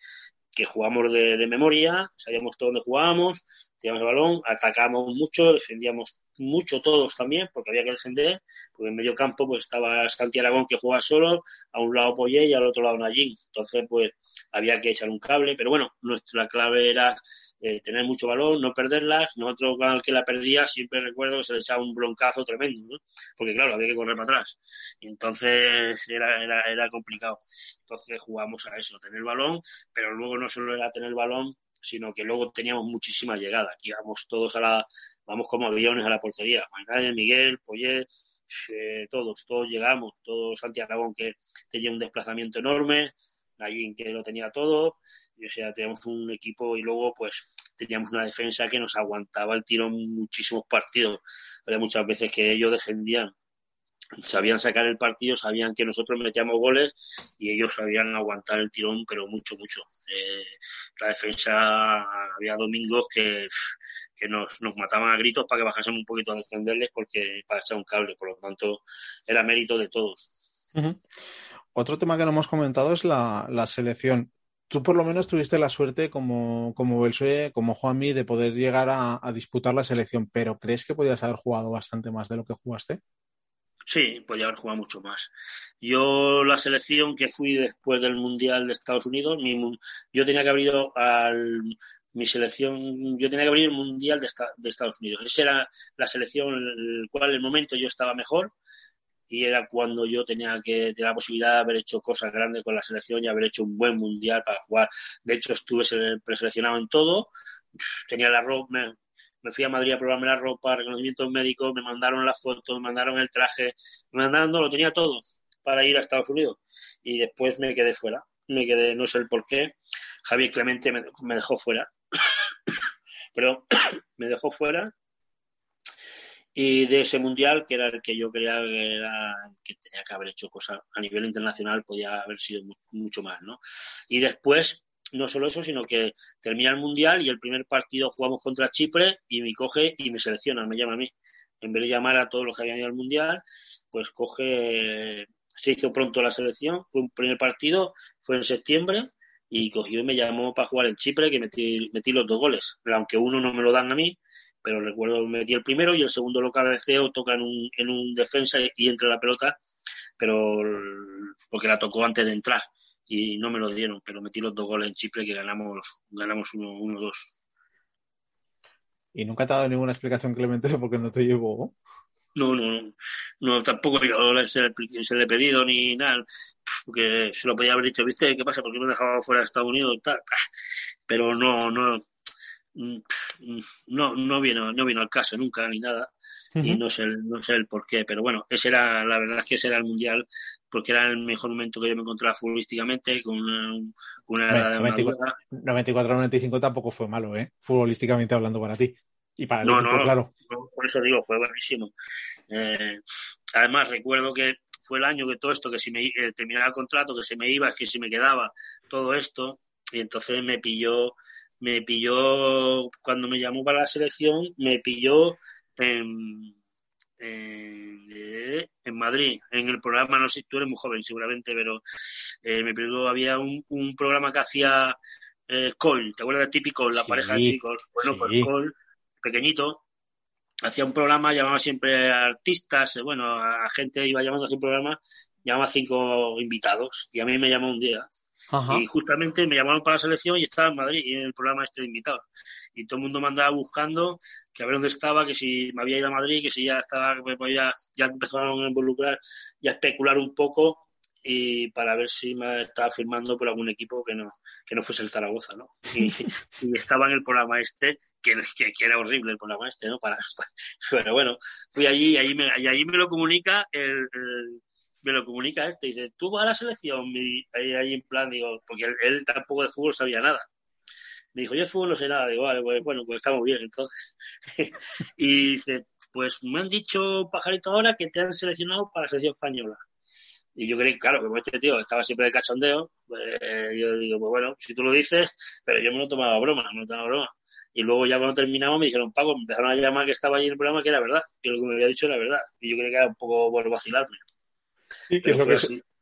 S3: que jugamos de, de, memoria, sabíamos todo dónde jugábamos, teníamos el balón, atacábamos mucho, defendíamos mucho todos también, porque había que defender, porque en medio campo pues estaba Santi Aragón que jugaba solo, a un lado Poyé y al otro lado Nayín, entonces pues había que echar un cable, pero bueno, nuestra clave era eh, tener mucho balón, no perderlas. Nosotros, cada que la perdía, siempre recuerdo que se le echaba un broncazo tremendo, ¿no? porque claro, había que correr para atrás. Entonces era, era, era complicado. Entonces jugamos a eso, tener balón, pero luego no solo era tener balón, sino que luego teníamos muchísima llegada. Íbamos todos a la, vamos como aviones a la portería. Manuel, Miguel, Poyet, eh, todos, todos llegamos, todos Santiago Aragón que tenía un desplazamiento enorme, Nayín que lo tenía todo, y o sea, teníamos un equipo y luego pues teníamos una defensa que nos aguantaba el tiro en muchísimos partidos. Había muchas veces que ellos defendían, sabían sacar el partido, sabían que nosotros metíamos goles y ellos sabían aguantar el tirón, pero mucho, mucho. Eh, la defensa, había domingos que, que nos, nos, mataban a gritos para que bajásemos un poquito a defenderles porque para echar un cable, por lo tanto era mérito de todos.
S2: Otro tema que no hemos comentado es la, la, selección. Tú por lo menos tuviste la suerte como, como Belsué, como Juanmi, de poder llegar a, a, disputar la selección, pero ¿crees que podías haber jugado bastante más de lo que jugaste?
S3: Sí, podía haber jugado mucho más. Yo la selección que fui después del Mundial de Estados Unidos, mi, yo tenía que haber ido al mi selección, yo tenía que abrir el Mundial de, esta, de Estados Unidos. Esa era la selección en el cual el momento yo estaba mejor y era cuando yo tenía que tener la posibilidad de haber hecho cosas grandes con la selección y haber hecho un buen mundial para jugar. De hecho, estuve preseleccionado en todo. Tenía la ropa, me, fui a Madrid a probarme la ropa, reconocimientos médicos, me mandaron las fotos, me mandaron el traje, me mandaron, lo tenía todo para ir a Estados Unidos. Y después me quedé fuera. Me quedé, no sé el por qué. Javier Clemente me, me dejó fuera. Pero me dejó fuera y de ese mundial, que era el que yo creía que, era, que tenía que haber hecho cosas a nivel internacional, podía haber sido mucho más, ¿no? Y después, no solo eso, sino que termina el mundial y el primer partido jugamos contra Chipre y me coge y me selecciona, me llama a mí. En vez de llamar a todos los que habían ido al mundial, pues coge, se hizo pronto la selección, fue un primer partido, fue en septiembre y cogió y me llamó para jugar en Chipre, que metí, metí los dos goles, aunque uno no me lo dan a mí, pero recuerdo metí el primero y el segundo lo cabeceo, toca en un, en un defensa y entra la pelota, pero porque la tocó antes de entrar y no me lo dieron, pero metí los dos goles en Chipre que ganamos ganamos uno, uno dos.
S2: ¿Y nunca te ha dado ninguna explicación Clemente de por qué no te llevó?
S3: No, no, no, tampoco se le, se le he pedido ni nada, porque se lo podía haber dicho, ¿viste? ¿Qué pasa? ¿Por qué me dejaba fuera de Estados Unidos? Tal? Pero no, no, no, no vino, no vino al caso nunca ni nada. Uh -huh. Y no sé, no sé el por qué, pero bueno, ese era, la verdad es que ese era el mundial, porque era el mejor momento que yo me encontraba futbolísticamente, con una, con una edad de
S2: 94-95 tampoco fue malo, ¿eh? Futbolísticamente hablando para ti. Y para el
S3: no,
S2: equipo,
S3: no,
S2: claro.
S3: Por eso digo, fue buenísimo. Eh, además, recuerdo que fue el año que todo esto, que si me eh, terminaba el contrato, que se me iba, que si me quedaba, todo esto, y entonces me pilló, me pilló, cuando me llamó para la selección, me pilló en, en, eh, en Madrid, en el programa, no sé, tú eres muy joven seguramente, pero eh, me pilló, había un, un programa que hacía eh, Cole, ¿te acuerdas de típico? La
S2: Sí,
S3: pareja de típicos. Bueno,
S2: sí.
S3: pues Cole, pequeñito, hacía un programa, llamaba siempre a artistas, eh, bueno, a gente iba llamando a un programa, llamaba a cinco invitados, y a mí me llamó un día.
S2: Ajá.
S3: Y justamente me llamaron para la selección y estaba en Madrid, y en el programa este de invitados. Y todo el mundo me andaba buscando que a ver dónde estaba, que si me había ido a Madrid, que si ya estaba, pues ya, ya empezaron a involucrar y a especular un poco y para ver si me estaba firmando por algún equipo que no que no fuese el Zaragoza, ¿no? Y, y estaba en el programa este, que, que, que era horrible el programa este, ¿no? Para, pero bueno, fui allí y allí me, y allí me lo comunica el, el- me lo comunica este, dice, tú vas a la selección, y ahí, en plan, digo, porque él, tampoco de fútbol sabía nada. Me dijo, yo de fútbol no sé nada, digo, pues, bueno, pues estamos bien entonces. y dice, pues me han dicho, pajarito, ahora que te han seleccionado para la selección española. Y yo creí, claro, como este tío estaba siempre de cachondeo, pues eh, yo digo, pues bueno, si tú lo dices, pero yo me lo tomaba broma, me lo tomaba broma. Y luego ya cuando terminamos me dijeron, Paco, me empezaron a llamar que estaba allí en el programa que era verdad, que lo que me había dicho era verdad. Y yo creí que era un poco por vacilarme.
S2: Sí, que es lo que,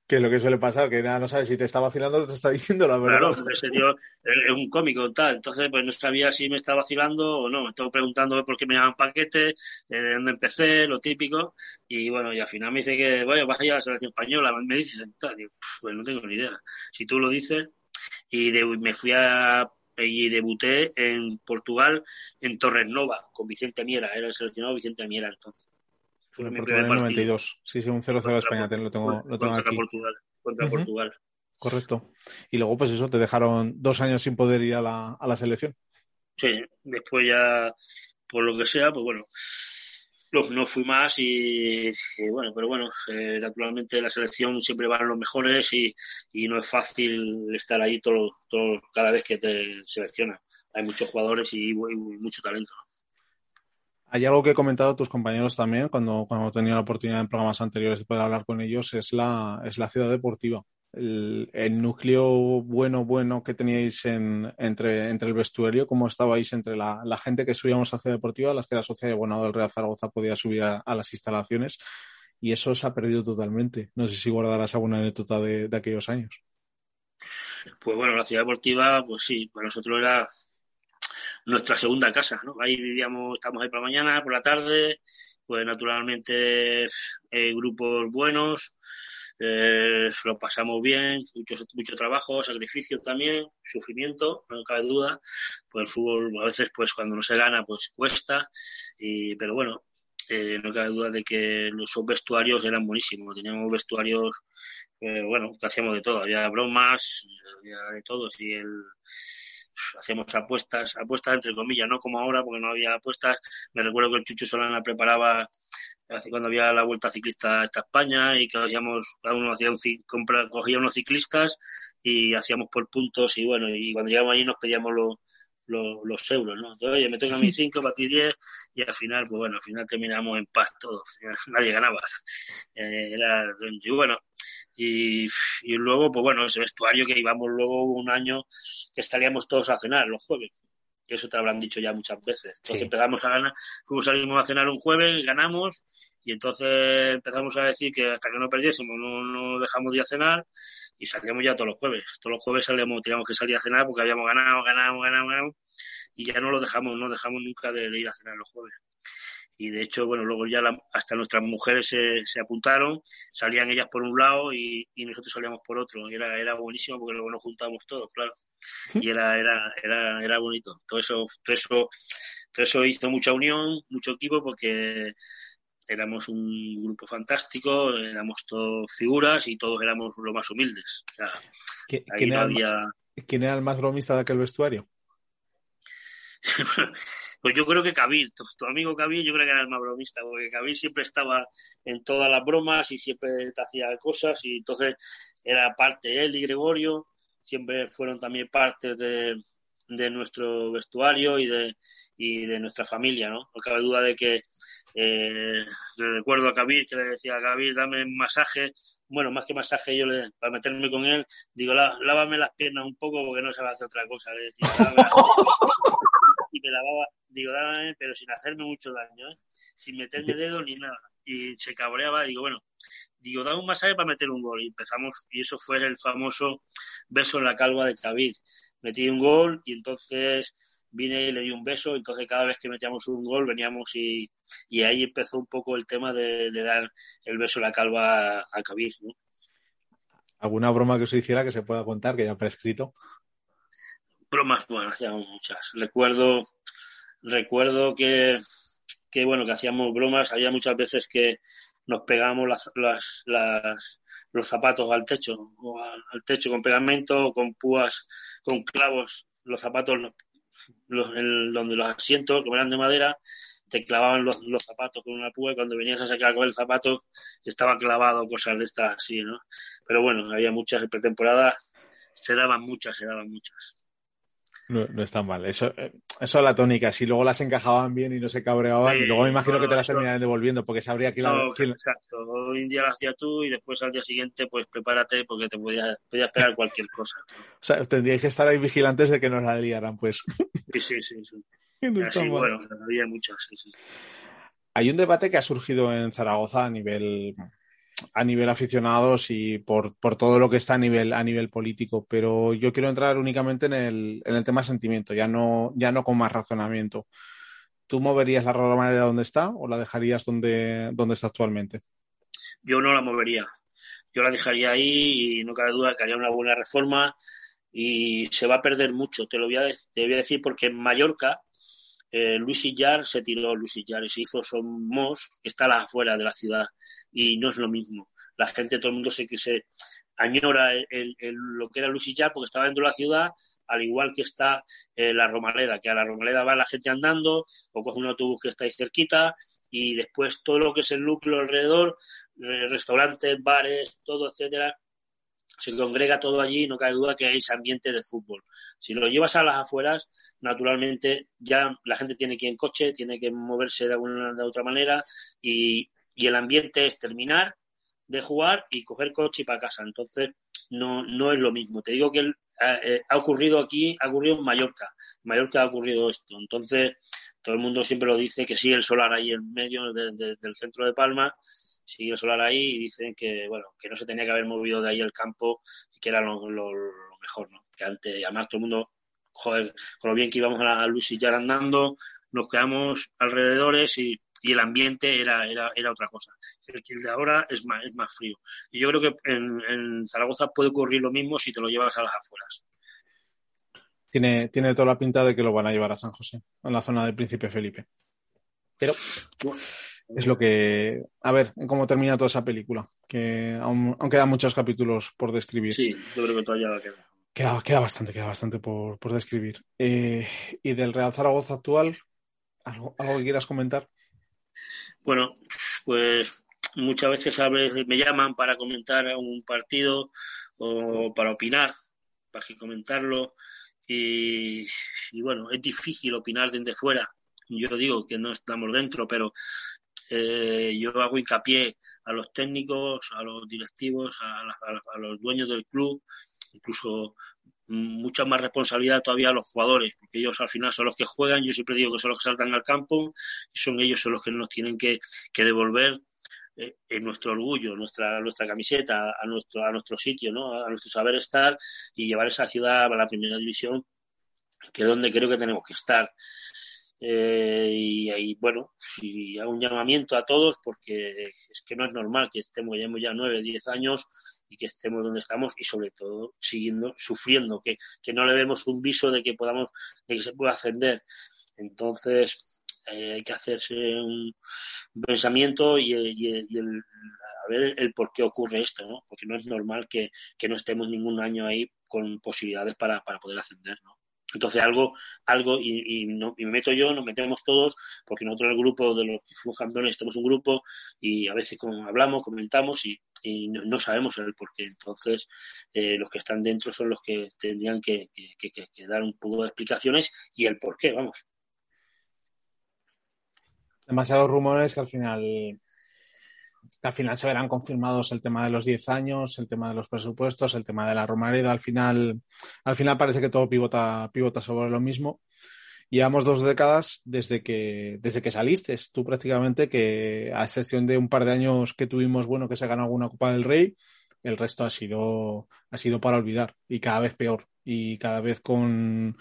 S2: que es lo que suele pasar, que nada, no sabes si te está vacilando o te está diciendo la verdad.
S3: Claro, ese tío es un cómico tal, entonces pues no sabía si me estaba vacilando o no, me estaba preguntando por qué me llaman paquete, eh, de dónde empecé, lo típico, y bueno, y al final me dice que, bueno, vas a ir a la selección española, me dice, tal, digo, "Pff, pues no tengo ni idea, si tú lo dices, y de- me fui a, y debuté en Portugal, en Torres Nova, con Vicente Miera, era el seleccionado Vicente Miera entonces. Fue mi primer partido
S2: 92. Sí, sí, un 0-0 de España, lo tengo, lo tengo
S3: contra
S2: aquí.
S3: Portugal, contra. Portugal.
S2: Correcto. Y luego, pues eso, te dejaron dos años sin poder ir a la, a la selección.
S3: Sí, después ya, por lo que sea, pues bueno, no, no fui más y, y bueno, pero bueno, eh, naturalmente la selección siempre van los mejores y, y no es fácil estar ahí todo, todo, cada vez que te seleccionan. Hay muchos jugadores y, y mucho talento.
S2: Hay algo que he comentado tus compañeros también cuando, cuando he tenido la oportunidad en programas anteriores de poder hablar con ellos, es la, es la ciudad deportiva. El, el núcleo bueno, bueno que teníais en, entre, entre el vestuario, cómo estabais entre la, la gente que subíamos a Ciudad Deportiva, las que la sociedad de abonado del Real Zaragoza podía subir a, a, las instalaciones, y eso se ha perdido totalmente. No sé si guardarás alguna anécdota de, de aquellos años.
S3: Pues bueno, la ciudad deportiva, pues sí, para nosotros era nuestra segunda casa, ¿no? Ahí vivíamos, estamos ahí por la mañana, por la tarde, pues naturalmente eh, grupos buenos, eh, lo pasamos bien, mucho, mucho trabajo, sacrificio también, sufrimiento, no cabe duda, pues el fútbol a veces pues cuando no se gana pues cuesta, y, pero bueno, eh, no cabe duda de que los vestuarios eran buenísimos, teníamos vestuarios, eh, bueno, que hacíamos de todo, había bromas, había de todo, y el hacíamos apuestas, apuestas entre comillas, no como ahora, porque no había apuestas. Me recuerdo que el Chucho Solana preparaba hace cuando había la vuelta ciclista a España y que hacíamos, cada uno hacía un compra, cogía unos ciclistas y hacíamos por puntos y bueno, y cuando llegamos allí nos pedíamos los, los, los euros, ¿no? Entonces, oye, me toca a mí cinco, para ti diez y al final, pues bueno, al final terminamos en paz todos, nadie ganaba. Eh, era, y bueno, y, y, luego, pues bueno, ese vestuario que íbamos luego un año que estaríamos todos a cenar los jueves, que eso te habrán dicho ya muchas veces. Entonces sí. empezamos a ganar, fuimos salimos a cenar un jueves, ganamos, y entonces empezamos a decir que hasta que no perdiésemos no, no dejamos de ir a cenar y salíamos ya todos los jueves. Todos los jueves salíamos, teníamos que salir a cenar porque habíamos ganado, ganado, ganado, ganado, y ya no lo dejamos, no dejamos nunca de, de ir a cenar los jueves y de hecho, bueno, luego ya la, hasta nuestras mujeres se, se, apuntaron, salían ellas por un lado y, y, nosotros salíamos por otro, y era, era buenísimo porque luego nos juntábamos todos, claro, y era, era, era, era bonito, todo eso, todo eso, todo eso hizo mucha unión, mucho equipo porque éramos un grupo fantástico, éramos todos figuras y todos éramos lo más humildes. O sea,
S2: ¿Quién, ¿quién, no era había... ¿Quién era el más bromista de aquel vestuario?
S3: pues yo creo que Kabil, tu, amigo Kabil, yo creo que era el más bromista, porque Kabil siempre estaba en todas las bromas y siempre te hacía cosas y entonces era parte él y Gregorio, siempre fueron también partes de, de nuestro vestuario y de, y de nuestra familia, ¿no? No cabe duda de que eh, recuerdo a Kabir que le decía a Kabir, dame un masaje, bueno, más que masaje yo le, para meterme con él, digo, lávame las piernas un poco porque no se va a hacer otra cosa, le decía, me lavaba, digo, dame, pero sin hacerme mucho daño, ¿eh? sin meterme dedo ni nada. Y se cabreaba, digo, bueno, digo, da un masaje para meter un gol. Y empezamos, y eso fue el famoso beso en la calva de Kabir. Metí un gol y entonces vine y le di un beso, entonces cada vez que metíamos un gol veníamos y, y ahí empezó un poco el tema de, dar el beso en la calva a, a ¿no?
S2: ¿Alguna broma que os hiciera que se pueda contar, que ya prescrito?
S3: Bromas, bueno, hacíamos muchas. Recuerdo, recuerdo que, que, bueno, que hacíamos bromas, había muchas veces que nos pegábamos las, las, los zapatos al techo, al, techo con pegamento, con púas, con clavos, los zapatos donde los asientos, como eran de madera, te clavaban los, los, zapatos con una púa y cuando venías a sacar con el zapato estaba clavado, cosas de estas así, ¿no? Pero bueno, había muchas en pretemporada, se daban muchas, se daban muchas.
S2: No, no es tan mal. Eso, eh, eso es la tónica. Si luego las encajaban bien y no se cabreaban, y luego me imagino que te las terminaban devolviendo porque sabría que la.
S3: Exacto. Hoy en día lo hacía tú y después al día siguiente, pues prepárate porque te podía, podía esperar cualquier cosa.
S2: o sea, tendríais que estar ahí vigilantes de que nos la liaran, pues.
S3: Sí, sí, sí. sí. Así, bueno, había muchas, sí, sí.
S2: Hay un debate que ha surgido en Zaragoza a nivel a nivel aficionados y por, por, todo lo que está a nivel, a nivel político, pero yo quiero entrar únicamente en el, en el tema sentimiento, ya no, ya no con más razonamiento. ¿Tú moverías la manera donde está o la dejarías donde, donde está actualmente?
S3: Yo no la movería. Yo la dejaría ahí y no cabe duda que haría una buena reforma y se va a perder mucho. Te lo voy a, te voy a decir porque en Mallorca eh, Luis Illar se tiró Luis Illar y se hizo Somos, que está afuera de la ciudad y no es lo mismo. La gente, todo el mundo se, se añora lo que era Luis Illar porque estaba dentro de la ciudad, al igual que está eh, la Romaleda, que a la Romaleda va la gente andando o coge un autobús que está ahí cerquita y después todo lo que es el núcleo alrededor, restaurantes, bares, todo, etcétera, se congrega todo allí, no cabe duda que hay ambiente de fútbol. Si lo llevas a las afueras, naturalmente ya la gente tiene que ir en coche, tiene que moverse de alguna de otra manera y, el ambiente es terminar de jugar y coger coche y para casa. Entonces, no, no es lo mismo. Te digo que eh, ha ocurrido aquí, ha ocurrido en Mallorca. En Mallorca ha ocurrido esto. Entonces, todo el mundo siempre lo dice que sí, el solar ahí en medio del centro de Palma sigue Solar ahí y dicen que, bueno, que no se tenía que haber movido de ahí el campo y que era lo, mejor, ¿no? Que antes, además todo el mundo, joder, con lo bien que íbamos a, la luz y ya andando, nos quedamos alrededores y, y el ambiente era, era, era otra cosa. El que de ahora es más, es más frío. Y yo creo que en, en Zaragoza puede ocurrir lo mismo si te lo llevas a las afueras.
S2: Tiene, tiene toda la pinta de que lo van a llevar a San José, en la zona del Príncipe Felipe. Pero es lo que. A ver, cómo termina toda esa película. Que aún, quedan muchos capítulos por describir.
S3: Sí, yo creo que todavía
S2: queda. Queda, bastante, queda bastante por, describir. Eh, y del Real Zaragoza actual, ¿algo, ¿algo que quieras comentar?
S3: Bueno, pues muchas veces me llaman para comentar un partido o para opinar, para que comentarlo. Y, y bueno, es difícil opinar desde fuera. Yo digo que no estamos dentro, pero eh, yo hago hincapié a los técnicos, a los directivos, a, los dueños del club, incluso mucha más responsabilidad todavía a los jugadores, porque ellos al final son los que juegan, yo siempre digo que son los que saltan al campo y son ellos son los que nos tienen que, devolver eh, en nuestro orgullo, nuestra, nuestra camiseta, a nuestro, a nuestro sitio, ¿no? a nuestro saber estar y llevar esa ciudad a la primera división, que es donde creo que tenemos que estar. Eh, y, bueno, y hago un llamamiento a todos porque es que no es normal que estemos, ya ya nueve, diez años y que estemos donde estamos y sobre todo siguiendo, sufriendo, que, que no le vemos un viso de que podamos, de que se pueda ascender. Entonces, eh, hay que hacerse un, pensamiento y, el, a ver el por qué ocurre esto, ¿no? Porque no es normal que, que no estemos ningún año ahí con posibilidades para, para poder ascender, ¿no? Entonces algo, algo, y, no, y, me meto yo, nos metemos todos, porque nosotros el grupo de los que fuimos campeones tenemos un grupo y a veces con, hablamos, comentamos y, no, sabemos el por qué. Entonces eh, los que están dentro son los que tendrían que, que, dar un poco de explicaciones y el por qué, vamos.
S2: Demasiados rumores que al final al final se verán confirmados el tema de los 10 años, el tema de los presupuestos, el tema de la Romareda. Al final, al final parece que todo pivota, pivota sobre lo mismo. Llevamos dos décadas desde que, desde que saliste, tú prácticamente, que a excepción de un par de años que tuvimos, bueno, que se ganó alguna Copa del Rey, el resto ha sido, ha sido para olvidar y cada vez peor y cada vez con,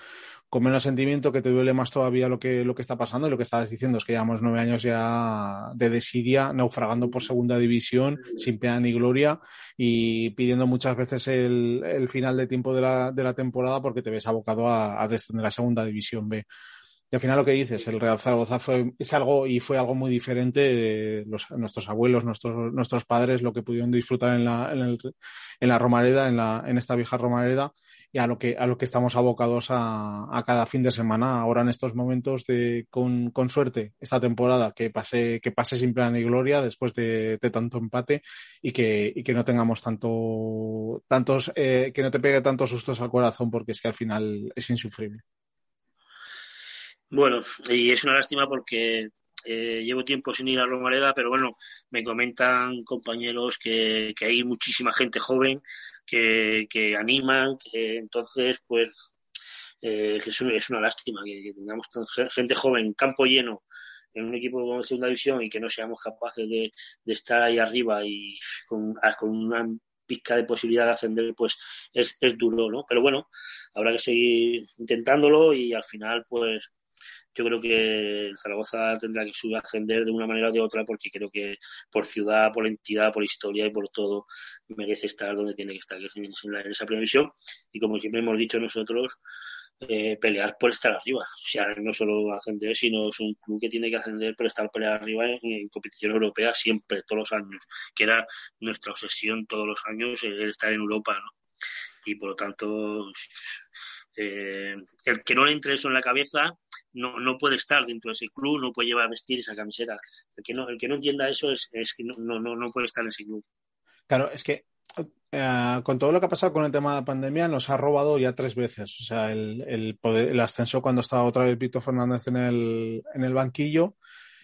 S2: con menos sentimiento, que te duele más todavía lo que, lo que está pasando. Y lo que estabas diciendo es que llevamos nueve años ya de desidia, naufragando por segunda división, sin pena ni gloria, y pidiendo muchas veces el, el final de tiempo de la, de la, temporada porque te ves abocado a, a descender a segunda división B. Y al final lo que dices, el Real Zaragoza fue, es algo y fue algo muy diferente de los, nuestros abuelos, nuestros, nuestros padres, lo que pudieron disfrutar en la, en, el, en la Romareda, en, la, en esta vieja Romareda, y a lo que, a lo que estamos abocados a, a cada fin de semana, ahora en estos momentos de, con, con suerte, esta temporada, que pase, que pase sin plan y gloria después de, tanto empate y que, y que no tengamos tanto, tantos, eh, que no te pegue tantos sustos al corazón, porque es que al final es insufrible.
S3: Bueno, y es una lástima porque eh, llevo tiempo sin ir a Romareda, pero bueno, me comentan compañeros que, que hay muchísima gente joven que, que animan, que entonces, pues, eh, que es, una lástima que, tengamos gente joven, campo lleno, en un equipo de segunda división y que no seamos capaces de, de estar ahí arriba y con, con una pizca de posibilidad de ascender, pues es, es duro, ¿no? Pero bueno, habrá que seguir intentándolo y al final, pues yo creo que Zaragoza tendrá que subir, ascender de una manera o de otra porque creo que por ciudad, por entidad, por historia y por todo merece estar donde tiene que estar, que es en, esa primera. Y como siempre hemos dicho nosotros, eh, pelear por estar arriba. O sea, no solo ascender, sino es un club que tiene que ascender por estar pelear arriba en, competición europea siempre, todos los años, que era nuestra obsesión todos los años, el estar en Europa, ¿no? Y por lo tanto, eh, el que no le entre eso en la cabeza no, no puede estar dentro de ese club, no puede llevar a vestir esa camiseta. El que no, el que no entienda eso es, es que no, no, no puede estar en ese club.
S2: Claro, es que eh, con todo lo que ha pasado con el tema de la pandemia nos ha robado ya tres veces. O sea, el, el, poder, el ascenso cuando estaba otra vez Víctor Fernández en el, en el banquillo,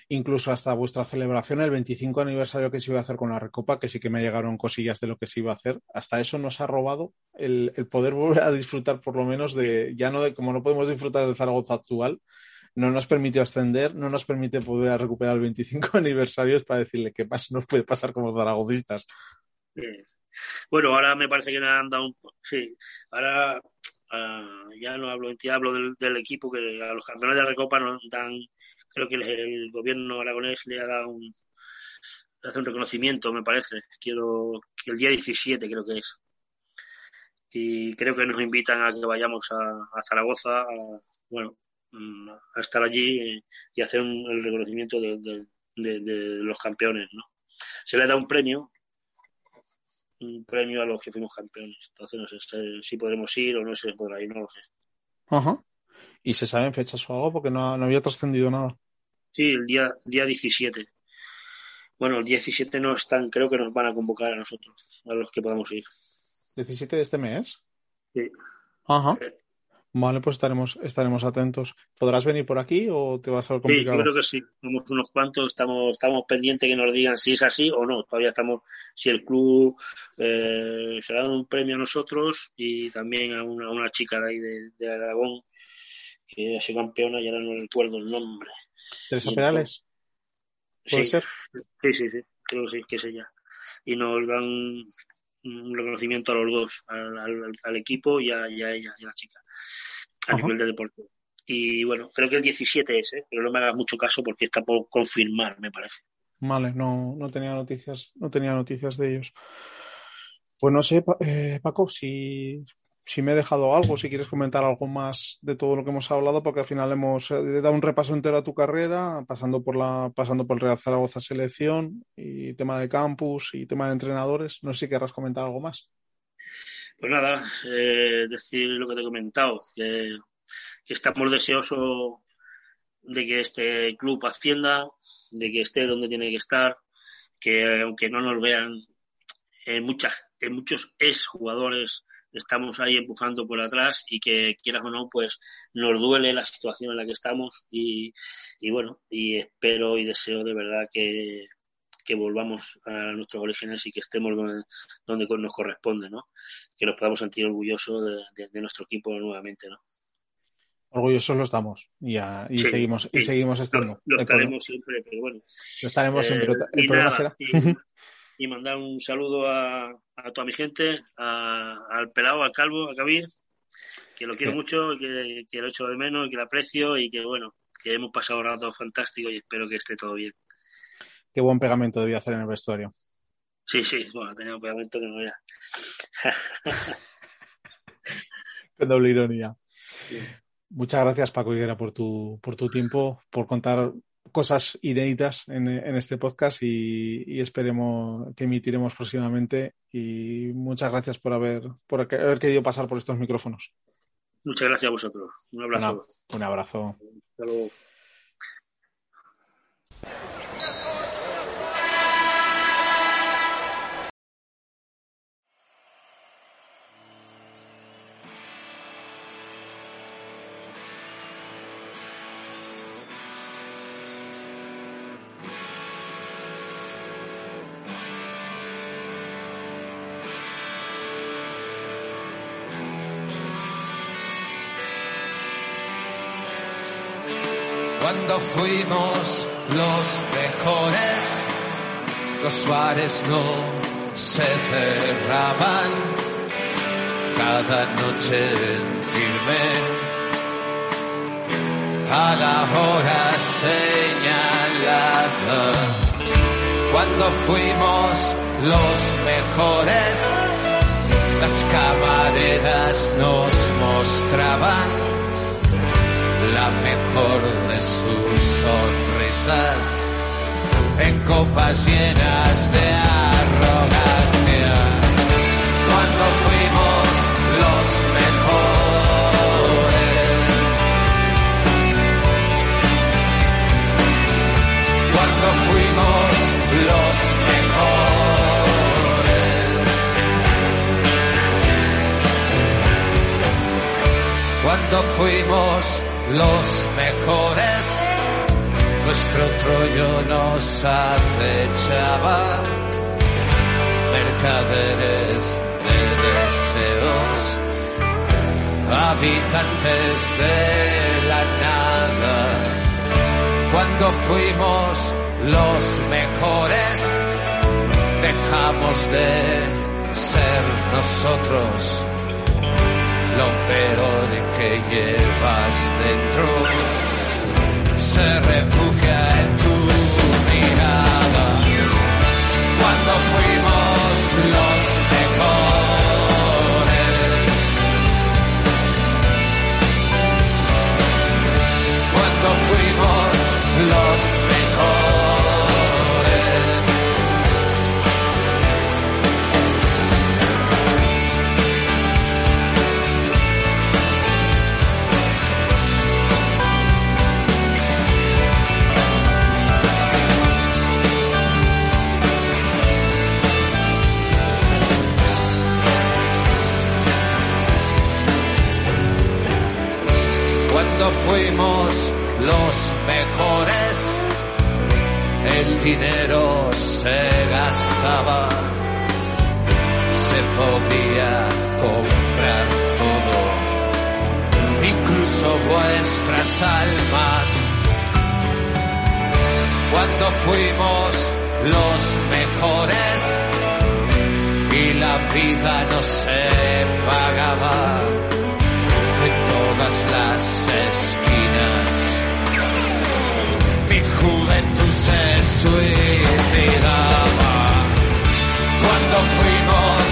S2: incluso hasta vuestra celebración, el 25 aniversario que se iba a hacer con la Recopa, que sí que me llegaron cosillas de lo que se iba a hacer. Hasta eso nos ha robado el, el poder volver a disfrutar por lo menos de, ya no de como no podemos disfrutar del Zaragoza actual, no nos permitió ascender, no nos permite poder recuperar el 25 aniversario para decirle que pasa, nos puede pasar como zaragocistas.
S3: Bueno, ahora me parece que me han dado un... Sí, ahora uh, ya no hablo en hablo del, del, equipo que a los campeones de Recopa nos dan creo que el, gobierno aragonés le ha dado un, hace un reconocimiento, me parece. Quiero que el día 17 creo que es. Y creo que nos invitan a que vayamos a, Zaragoza, a, bueno, mm, a estar allí y hacer un, el reconocimiento de, los campeones, ¿no? Se le da un premio, un premio a los que fuimos campeones. Entonces no sé si podremos ir o no se podrá ir, no lo sé.
S2: Ajá. ¿Y se saben fechas o algo? Porque no, no había trascendido nada.
S3: Sí, el día, día 17. Bueno, el 17 no están, creo que nos van a convocar a nosotros, a los que podamos ir.
S2: ¿17 de este mes?
S3: Sí.
S2: Ajá. Vale, pues estaremos, estaremos atentos. ¿Podrás venir por aquí o te vas a ver complicado?
S3: Sí, yo creo que sí. Somos unos cuantos, estamos, estamos pendientes que nos digan si es así o no. Todavía estamos, si el club eh, se da un premio a nosotros y también a una, a una chica de ahí de, de Aragón que ha sido campeona y ahora no recuerdo el nombre.
S2: ¿Teresa Perales?
S3: ¿Puede sí, ser? Sí, sí, sí, creo que sí, que es ella. Y nos dan un reconocimiento a los dos, al, al, al equipo y a, y a, ella, y a la chica, a Ajá. nivel de deporte. Y bueno, creo que el 17 es, ¿eh? pero no me hagas mucho caso porque está por confirmar, me parece.
S2: Vale, no, no tenía noticias, no tenía noticias de ellos. Pues no sé, eh, Paco, si si me he dejado algo, si quieres comentar algo más de todo lo que hemos hablado, porque al final hemos eh, dado un repaso entero a tu carrera, pasando por la, pasando por el Real Zaragoza Selección y tema de campus y tema de entrenadores. No sé si querrás comentar algo más.
S3: Pues nada, eh, decir lo que te he comentado, que estamos deseosos de que este club ascienda, de que esté donde tiene que estar, que aunque no nos vean, en, muchas, en muchos ex jugadores estamos ahí empujando por atrás y que quieras o no, pues nos duele la situación en la que estamos y, y bueno, y espero y deseo de verdad que, que volvamos a nuestros orígenes y que estemos donde, donde nos corresponde, ¿no? Que nos podamos sentir orgullosos de, de, nuestro equipo nuevamente, ¿no?
S2: Orgullosos lo estamos y, a, y
S3: Sí,
S2: seguimos y seguimos estando.
S3: Lo
S2: El
S3: estaremos siempre, pero bueno.
S2: lo estaremos
S3: Eh,
S2: siempre. El
S3: y
S2: problema
S3: nada,
S2: será.
S3: y, y mandar un saludo a, a toda mi gente, a- al pelado, al calvo, a Kabir, que lo quiero
S2: Sí.
S3: mucho, que, que lo echo de menos, que lo aprecio y que bueno, que hemos pasado ratos fantásticos y espero que esté todo bien.
S2: Qué buen pegamento debía hacer en el vestuario.
S3: Sí, sí, bueno, tenía un pegamento que no era.
S2: Con doble ironía. Muchas gracias, Paco Higuera, por tu, por tu tiempo, por contar cosas inéditas en, en este podcast y, y esperemos que emitiremos próximamente. Y muchas gracias por haber, por haber querido pasar por estos micrófonos.
S3: Muchas gracias a vosotros. Un abrazo.
S2: Una- un abrazo.
S3: Hasta luego.
S4: Los bares no se cerraban. Cada noche en firme, a la hora señalada. Cuando fuimos los mejores, las camareras nos mostraban la mejor de sus sonrisas en copas llenas de arrogancia. Cuando fuimos los mejores, cuando fuimos los mejores, cuando fuimos los mejores, nuestro trollo nos acechaba, mercaderes de deseos, habitantes de la nada. Cuando fuimos los mejores, dejamos de ser nosotros lo peor que llevas dentro se refugia en tu mirada. Cuando fuimos los mejores, cuando fuimos los mejores. Cuando fuimos los mejores, el dinero se gastaba, se podía comprar todo, incluso vuestras almas. Cuando fuimos los mejores. Y la vida no se pagaba las esquinas. Mi juventud se suicidaba cuando fuimos